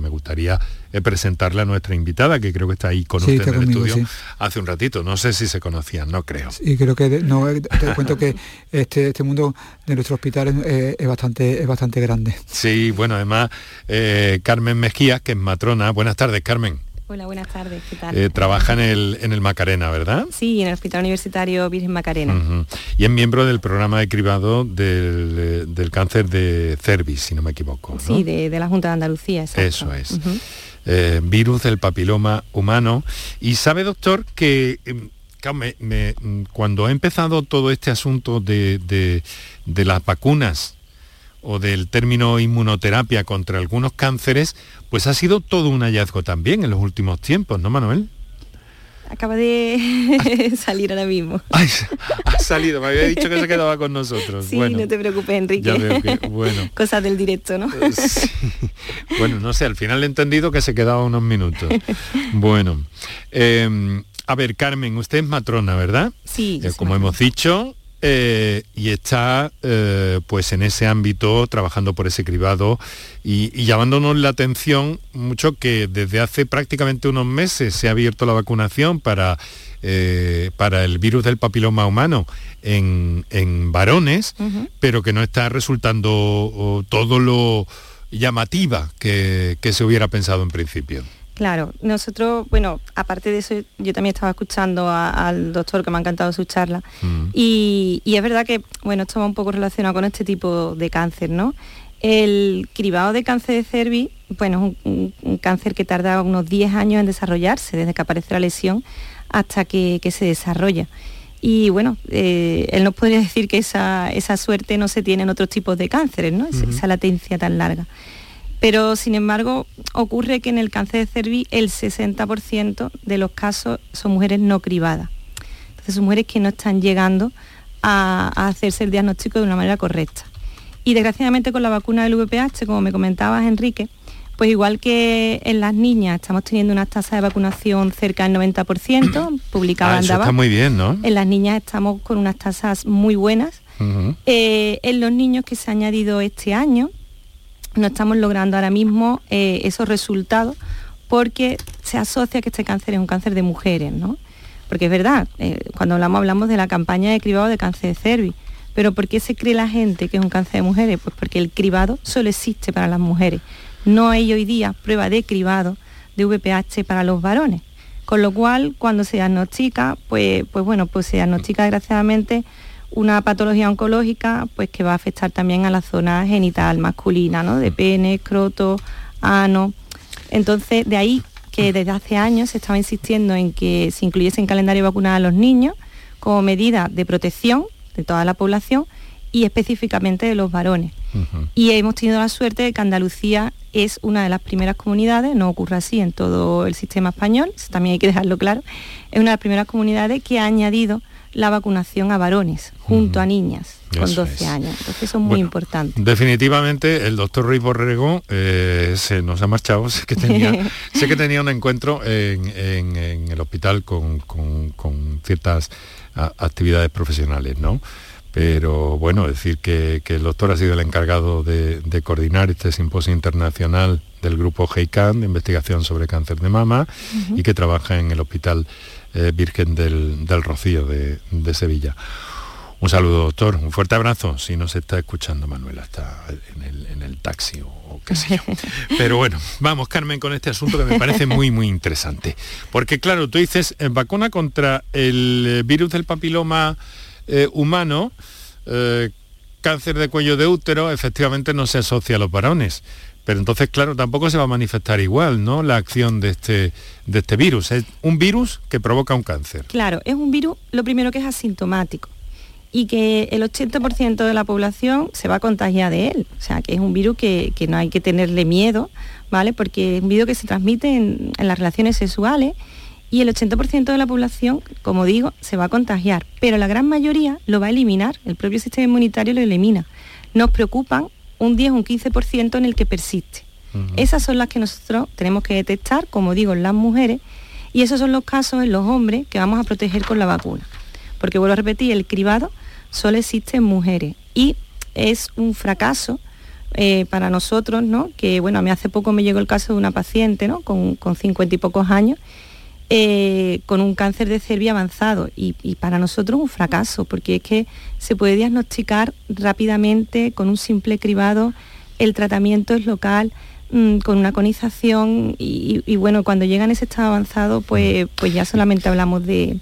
me gustaría eh, presentarle a nuestra invitada, que creo que está ahí con usted en el estudio hace un ratito. No sé si se conocían, no creo. Y creo que no, eh, te cuento que este, este mundo de nuestro hospital es, bastante, es bastante grande. Sí, bueno, además, eh, Carmen Mejía, que es matrona. Buenas tardes, Carmen. Hola, buenas tardes, ¿qué tal? Eh, trabaja en el, en el Macarena, ¿verdad? Sí, en el Hospital Universitario Virgen Macarena. Y es miembro del programa de cribado del, eh, del cáncer de cervix, si no me equivoco. ¿no? Sí, de, de la Junta de Andalucía, exacto. Eso es. Eh, virus del papiloma humano. Y sabe, doctor, que em, claro, me- me- mm, cuando ha empezado todo este asunto de, de- de las vacunas o del término inmunoterapia contra algunos cánceres, pues ha sido todo un hallazgo también en los últimos tiempos, ¿no, Manuel? Acaba de *laughs* salir ahora mismo. Ha salido, me había dicho que se quedaba con nosotros. Sí, bueno, no te preocupes, Enrique. ya veo que, bueno. *laughs* Cosas del directo, ¿no? Bueno, no sé, al final he entendido que se quedaba unos minutos. Bueno, eh, a ver, Carmen, usted es matrona, ¿verdad? Sí. Eh, como matrona. hemos dicho, eh, y está eh, pues en ese ámbito trabajando por ese cribado y, y llamándonos la atención mucho que desde hace prácticamente unos meses se ha abierto la vacunación para, eh, para el virus del papiloma humano en, en varones, pero que no está resultando oh, todo lo llamativa que, que se hubiera pensado en principio. Claro, nosotros, bueno, aparte de eso, yo también estaba escuchando a- al doctor, que me ha encantado su charla, y, y es verdad que, bueno, esto va un poco relacionado con este tipo de cáncer, ¿no? El cribado de cáncer de cervix, bueno, es un, cáncer que tarda unos 10 años en desarrollarse, desde que aparece la lesión hasta que, que se desarrolla. Y bueno, eh, él nos podría *laughs* decir que esa, esa suerte no se tiene en otros tipos de cánceres, ¿no? Esa latencia tan larga. Pero sin embargo, ocurre que en el cáncer de cervix el 60% de los casos son mujeres no cribadas. Entonces son mujeres que no están llegando a, a hacerse el diagnóstico de una manera correcta. Y desgraciadamente con la vacuna del VPH, como me comentabas Enrique, pues igual que en las niñas estamos teniendo una tasa de vacunación cerca del 90%, *clears throat* publicaba Ah, en está muy bien, ¿no? En las niñas estamos con unas tasas muy buenas. Eh, en los niños que se ha añadido este año, no estamos logrando ahora mismo eh, esos resultados porque se asocia que este cáncer es un cáncer de mujeres, ¿no? Porque es verdad, eh, cuando hablamos hablamos de la campaña de cribado de cáncer de cervix, pero ¿por qué se cree la gente que es un cáncer de mujeres? Pues porque el cribado solo existe para las mujeres. No hay hoy día prueba de cribado de VPH para los varones. Con lo cual, cuando se diagnostica, pues, pues bueno, pues se diagnostica desgraciadamente una patología oncológica pues que va a afectar también a la zona genital masculina, ¿no? De pene, escroto, ano. Entonces, de ahí que desde hace años se estaba insistiendo en que se incluyese en calendario vacunal a los niños como medida de protección de toda la población y específicamente de los varones. Y hemos tenido la suerte de que Andalucía es una de las primeras comunidades, no ocurre así en todo el sistema español, también hay que dejarlo claro, es una de las primeras comunidades que ha añadido la vacunación a varones junto a niñas con Eso 12 es. años. Entonces eso es muy importante. Definitivamente el doctor Ruiz Borrego eh, se nos ha marchado, *laughs* sé que tenía, *laughs* sé que tenía un encuentro en, en- en el hospital con, con- con ciertas a- actividades profesionales, ¿no? Pero bueno, decir que, que el doctor ha sido el encargado de, de coordinar este simposio internacional del grupo GEICAN de investigación sobre cáncer de mama y que trabaja en el Hospital eh, Virgen del, del Rocío de, de Sevilla. Un saludo, doctor. Un fuerte abrazo. Si nos está escuchando Manuela, está en el, en el taxi o, o qué sé yo. *laughs* Pero bueno, vamos, Carmen, con este asunto que me parece muy, muy interesante. Porque claro, tú dices, eh, vacuna contra el eh, virus del papiloma eh, humano, eh, cáncer de cuello de útero, efectivamente no se asocia a los varones. Pero entonces, claro, tampoco se va a manifestar igual, ¿no? La acción de este, de este virus. Es un virus que provoca un cáncer. Claro, es un virus, lo primero que es asintomático y que el 80% de la población se va a contagiar de él. O sea, que es un virus que, que no hay que tenerle miedo, ¿vale? Porque es un virus que se transmite en, en las relaciones sexuales y el 80% de la población, como digo, se va a contagiar. Pero la gran mayoría lo va a eliminar, el propio sistema inmunitario lo elimina. Nos preocupan un 10 o un 15% en el que persiste. Esas son las que nosotros tenemos que detectar, como digo, en las mujeres, y esos son los casos en los hombres que vamos a proteger con la vacuna. Porque vuelvo a repetir, el cribado solo existe en mujeres y es un fracaso eh, para nosotros, ¿no? Que bueno, a mí hace poco me llegó el caso de una paciente, ¿no? Con, con 50 y pocos años, eh, con un cáncer de cervix avanzado y, y para nosotros un fracaso, porque es que se puede diagnosticar rápidamente con un simple cribado, el tratamiento es local, mm, con una conización y, bueno, cuando llegan ese estado avanzado, pues, pues ya solamente hablamos de,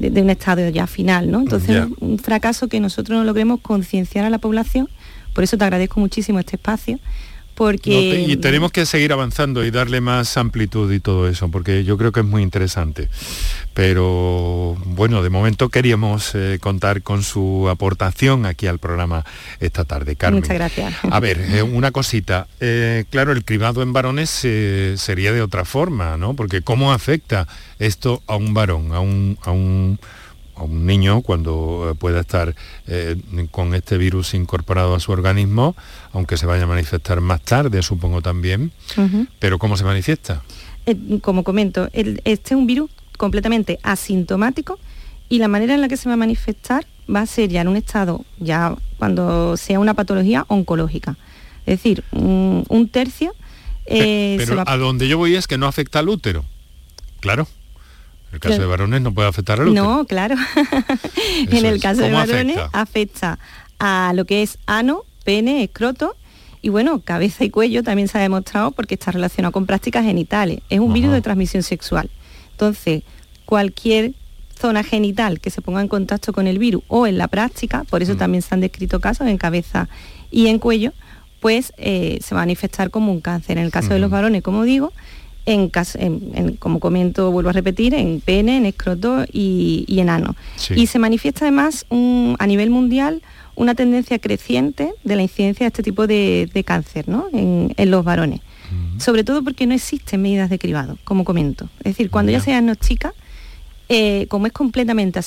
un estado ya final, ¿no? Entonces, un fracaso que nosotros no logremos concienciar a la población, por eso te agradezco muchísimo este espacio, porque... y tenemos que seguir avanzando y darle más amplitud y todo eso, porque yo creo que es muy interesante. Pero bueno, de momento queríamos eh, contar con su aportación aquí al programa esta tarde, Carmen. Muchas gracias. A ver, eh, una cosita. Eh, claro, el cribado en varones sería de otra forma, ¿no? Porque ¿cómo afecta esto a un varón, a un, a un a un niño cuando eh, pueda estar eh, con este virus incorporado a su organismo, aunque se vaya a manifestar más tarde, supongo también. Pero ¿cómo se manifiesta? Eh, como comento, este es un virus completamente asintomático y la manera en la que se va a manifestar va a ser ya en un estado, ya cuando sea una patología oncológica. Es decir, un, tercio... pero a donde yo voy es que no afecta al útero. Claro. El caso de varones no puede afectar al útero. No, claro. *laughs* en el caso de varones afecta? a lo que es ano, pene, escroto y bueno, cabeza y cuello también se ha demostrado porque está relacionado con prácticas genitales. Es un virus de transmisión sexual. Entonces, cualquier zona genital que se ponga en contacto con el virus o en la práctica, por eso mm. también se han descrito casos en cabeza y en cuello, pues eh, se va a manifestar como un cáncer. En el caso de los varones, como digo, en, como comento, vuelvo a repetir, en pene, en escroto y, en ano. Y se manifiesta además a nivel mundial una tendencia creciente de la incidencia de este tipo de, cáncer en, los varones. Sobre todo porque no existen medidas de cribado, como comento. Es decir, cuando ya se diagnostica, eh, como es completamente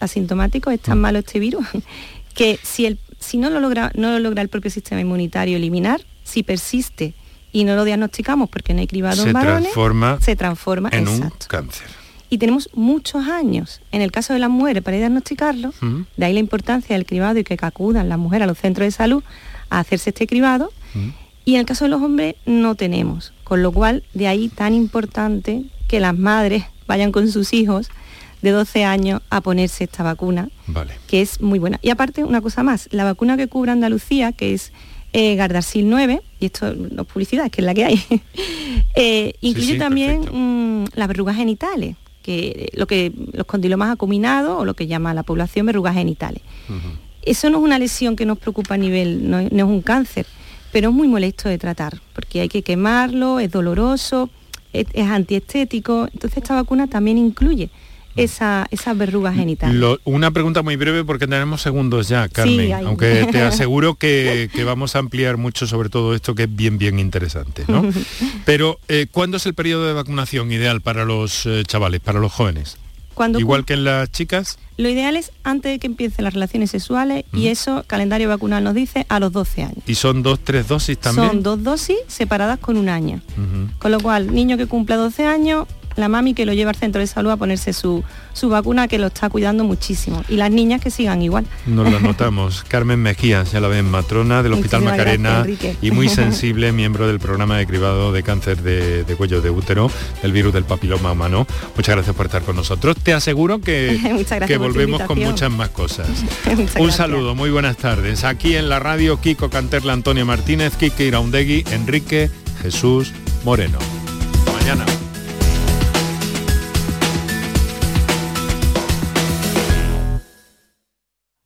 asintomático, es tan malo este virus, *laughs* que si, el, si no, lo logra, no lo logra el propio sistema inmunitario eliminar, si persiste y no lo diagnosticamos porque no hay cribado en varones, transforma se transforma en un cáncer. Y tenemos muchos años en el caso de las mujeres para diagnosticarlo, de ahí la importancia del cribado y que acudan las mujeres a los centros de salud a hacerse este cribado. Y en el caso de los hombres no tenemos, con lo cual de ahí tan importante que las madres vayan con sus hijos de 12 años a ponerse esta vacuna, que es muy buena. Y aparte, una cosa más, la vacuna que cubre Andalucía, que es eh, Gardasil 9, y esto no es publicidad, que es la que hay, *laughs* eh, incluye también mm, las verrugas genitales, que lo que los condilomas acuminados o lo que llama la población verrugas genitales. Eso no es una lesión que nos preocupa a nivel, no, es un cáncer, pero es muy molesto de tratar, porque hay que quemarlo, es doloroso, es, es antiestético, entonces esta vacuna también incluye esa, esa verruga genital. una pregunta muy breve porque tenemos segundos ya, Carmen, aunque te *laughs* aseguro que, vamos a ampliar mucho sobre todo esto que es bien, bien interesante. ¿no? *laughs* Pero, eh, ¿cuándo es el periodo de vacunación ideal para los eh, chavales, para los jóvenes? Igual que en las chicas. Lo ideal es antes de que empiecen las relaciones sexuales y eso, calendario vacunal nos dice, a los 12 años. ¿Y son dos, tres dosis también? Son dos dosis separadas con un año. Con lo cual, niño que cumpla 12 años, la mami que lo lleva al centro de salud a ponerse su, su vacuna que lo está cuidando muchísimo. Y las niñas que sigan igual. Nos lo *laughs* notamos. Carmen Mejía, ya la ven, matrona del Hospital Macarena y muy *laughs* sensible, miembro del programa de cribado de cáncer de, cuello de útero, el virus del papiloma humano. Muchas gracias por estar con nosotros. Te aseguro que, *laughs* que volvemos con muchas más cosas. Un saludo, muy buenas tardes. Aquí en la radio, Kiko Canterla, Antonio Martínez, Kike Iraundegui, Enrique Jesús Moreno. mañana.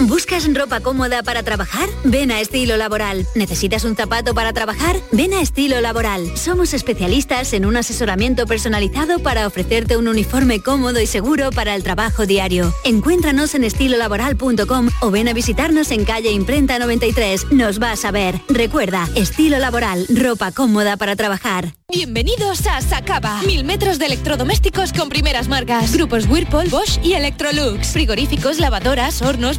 ¿Buscas ropa cómoda para trabajar? Ven a Estilo Laboral. ¿Necesitas un zapato para trabajar? Ven a Estilo Laboral. Somos especialistas en un asesoramiento personalizado para ofrecerte un uniforme cómodo y seguro para el trabajo diario. Encuéntranos en estilolaboral.com o ven a visitarnos en calle Imprenta 93. Nos vas a ver. Recuerda, Estilo Laboral, ropa cómoda para trabajar. Bienvenidos a Sacaba. Mil metros de electrodomésticos con primeras marcas. Grupos Whirlpool, Bosch y Electrolux. Frigoríficos, lavadoras, hornos,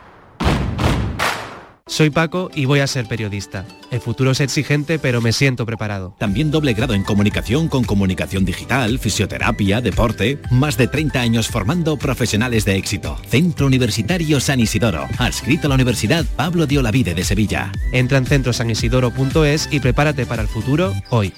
Soy Paco y voy a ser periodista. El futuro es exigente, pero me siento preparado. También doble grado en comunicación con comunicación digital, fisioterapia, deporte. Más de 30 años formando profesionales de éxito. Centro Universitario San Isidoro. Adscrito a la Universidad Pablo de Olavide de Sevilla. Entra en centrosanisidoro.es y prepárate para el futuro hoy.